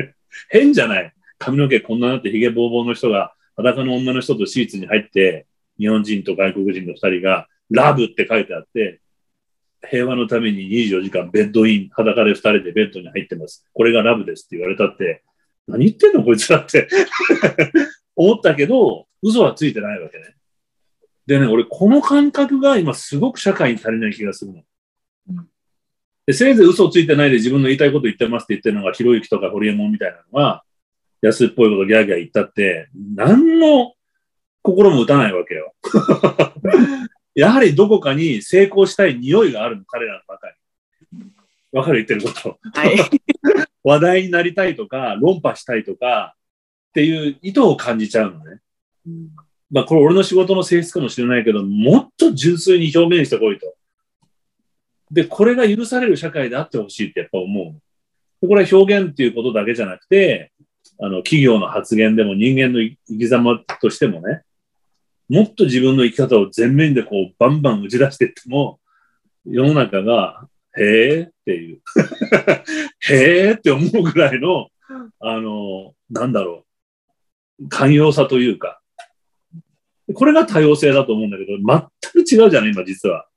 <laughs> 変じゃない。髪の毛こんななってヒゲボーボーの人が裸の女の人とシーツに入って日本人と外国人の二人が、ラブって書いてあって、平和のために24時間ベッドイン、裸で二人でベッドに入ってます。これがラブですって言われたって、何言ってんのこいつらって <laughs> 思ったけど、嘘はついてないわけね。でね、俺この感覚が今すごく社会に足りない気がするの。でせいぜい嘘をついてないで自分の言いたいこと言ってますって言ってるのが、ひろゆきとかホリエモンみたいなのが、安っぽいことギャーギャー言ったって、何の心も打たないわけよ。<laughs> やはりどこかに成功したい匂いがあるの、彼らの中に。わかる言ってること。はい。<laughs> 話題になりたいとか、論破したいとか、っていう意図を感じちゃうのね。まあ、これ俺の仕事の性質かもしれないけど、もっと純粋に表現してこいと。で、これが許される社会であってほしいってやっぱ思う。でこれは表現っていうことだけじゃなくて、あの、企業の発言でも人間の生き様としてもね、もっと自分の生き方を前面でこうバンバン打ち出していっても、世の中が、へーっていう、<laughs> へーって思うぐらいの、あの、なんだろう、寛容さというか、これが多様性だと思うんだけど、全く違うじゃない、今実は。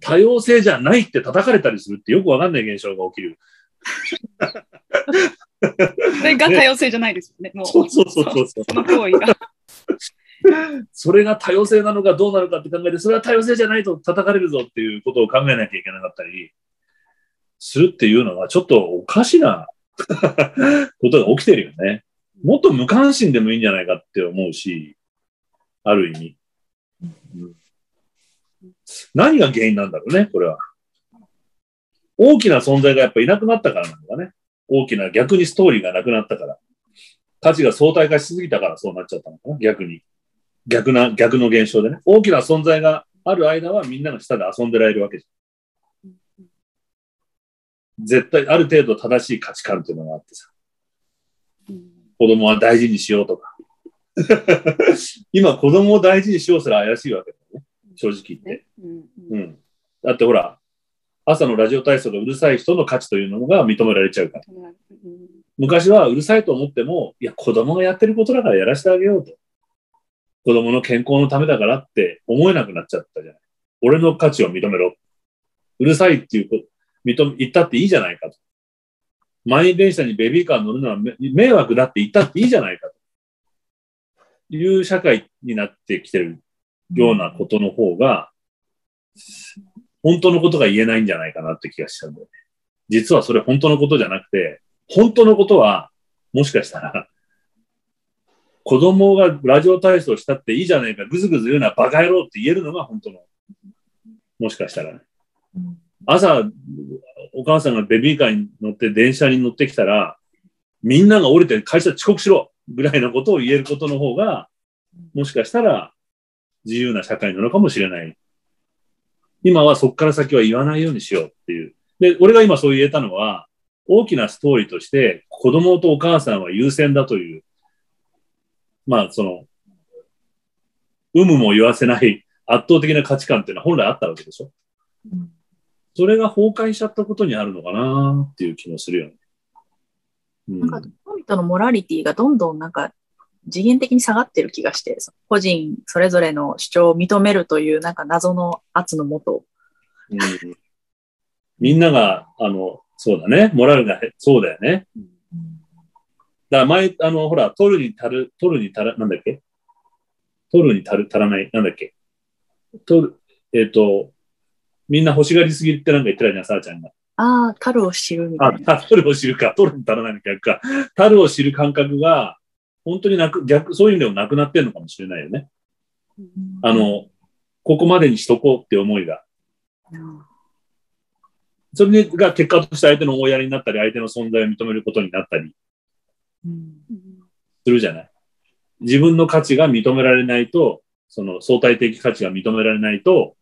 多様性じゃないって叩かれたりするってよくわかんない現象が起きる。<laughs> それが多様性じゃないですよね。もうそうそうそうそうその行為が。それが多様性なのかどうなのかって考えて、それは多様性じゃないと叩かれるぞっていうことを考えなきゃいけなかったりするっていうのはちょっとおかしな <laughs> ことが起きてるよね。もっと無関心でもいいんじゃないかって思うし、ある意味。うん何が原因なんだろうね、これは。大きな存在がやっぱいなくなったからなんだね。大きな逆にストーリーがなくなったから。価値が相対化しすぎたからそうなっちゃったのかな、逆に。逆な、逆の現象でね。大きな存在がある間はみんなの下で遊んでられるわけじゃん。絶対、ある程度正しい価値観っていうのがあってさ。子供は大事にしようとか。<laughs> 今、子供を大事にしようすら怪しいわけだよね。正直言って。うんうん。だってほら、朝のラジオ体操がうるさい人の価値というのが認められちゃうから。うん昔はうるさいと思っても、いや、子供がやってることだからやらせてあげようと。子供の健康のためだからって思えなくなっちゃったじゃない。俺の価値を認めろ。うるさいっていうこと、認め、言ったっていいじゃないかと。満員電車にベビーカー乗るのはめ迷惑だって言ったっていいじゃないかと。いう社会になってきてるようなことの方が、本当のことが言えないんじゃないかなって気がしちゃうんだよね。実はそれ本当のことじゃなくて、本当のことは、もしかしたら、子供がラジオ体操したっていいじゃないか、ぐずぐず言うな、バカ野郎って言えるのが本当の。もしかしたらね。朝、お母さんがベビーカーに乗って電車に乗ってきたら、みんなが降りて会社遅刻しろぐらいのことを言えることの方が、もしかしたら自由な社会なのかもしれない。今はそこから先は言わないようにしようっていう。で、俺が今そう言えたのは、大きなストーリーとして子供とお母さんは優先だという、まあその、有無も言わせない圧倒的な価値観っていうのは本来あったわけでしょ。うんそれが崩壊しちゃったことにあるのかなっていう気もするよね。うんなんか、人々のモラリティがどんどんなんか、次元的に下がってる気がして、個人それぞれの主張を認めるというなんか謎の圧のもと。うんみんなが、あの、そうだね、モラルがへ、そうだよね。だから前、あの、ほら、取るに足る、取るに足ら、なんだっけ？取るに足る、足らない、なんだっけ？取る、えっ、と、みんな欲しがりすぎってなんか言ってたじゃん、さあちゃんが。ああ、樽を知るみたあいな。、取るを知るか、取るに足らないの逆か。取るを知る感覚が、本当になく、逆、そういう意味でもなくなってんのかもしれないよね。あの、ここまでにしとこうって思いが。うんそれが結果として相手の思いやりになったり、相手の存在を認めることになったりうんするじゃない。自分の価値が認められないと、その相対的価値が認められないと、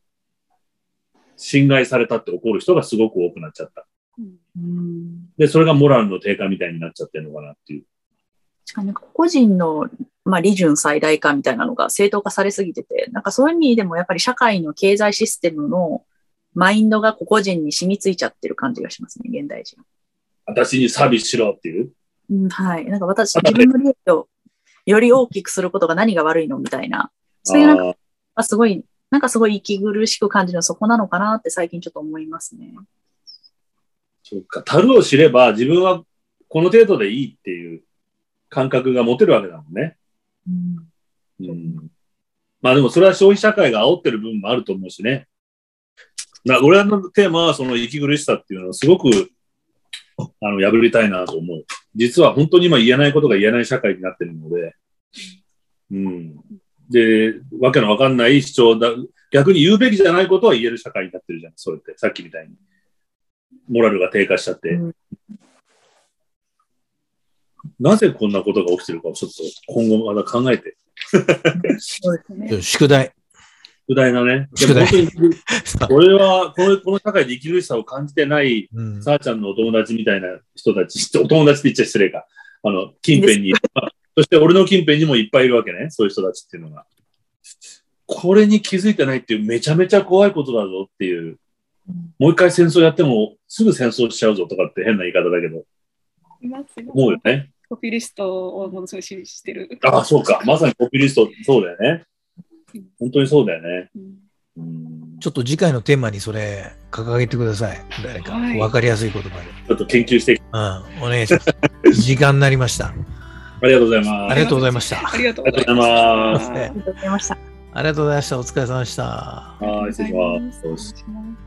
侵害されたって怒る人がすごく多くなっちゃった。うんで、それがモラルの低下みたいになっちゃってるのかなっていう。しかもなんか個人の、まあ、利潤最大化みたいなのが正当化されすぎてて、なんかそういう意味でもやっぱり社会の経済システムのマインドが個々人に染みついちゃってる感じがしますね、現代人。私にサービスしろっていう？うん、はい。なんか私、自分の利益をより大きくすることが何が悪いのみたいな、そういうなんかあすごい、なんかすごい息苦しく感じるのはそこなのかなって最近ちょっと思いますね。そうか。樽を知れば自分はこの程度でいいっていう感覚が持てるわけだもんね。うんうん。まあでもそれは消費社会が煽ってる部分もあると思うしね。な俺のテーマはその息苦しさっていうのをすごくあの破りたいなと思う。実は本当に今言えないことが言えない社会になってるので。うん。で、わけのわかんない主張だ。逆に言うべきじゃないことは言える社会になってるじゃん。それって。さっきみたいに。モラルが低下しちゃって。うんなぜこんなことが起きてるかをちょっと今後また考えて。そうですね。宿題。宿題だね。宿題 <laughs> 俺はこのこの社会で生き苦しさを感じてない、うんさあちゃんのお友達みたいな人たち、お友達って言っちゃ失礼か。あの、近辺に、まあそして俺の近辺にもいっぱいいるわけね。そういう人たちっていうのが。これに気づいてないっていうめちゃめちゃ怖いことだぞっていう。もう一回戦争やってもすぐ戦争しちゃうぞとかって変な言い方だけど、いますよ思うよね。ポピュリストをものすごい支持してる。ああ、そうか。まさにポピュリスト、そうだよね。本当にそうだよね。うんうんちょっと次回のテーマにそれ掲げてください。誰か。はいわかりやすい言葉で。ちょっと研究してうん。お願いします。時間になりました。ありがとうございます。ありがとうございました。ありがとうございますありがとうございました。ありがとうございました。お疲れ様でした。はい。失礼します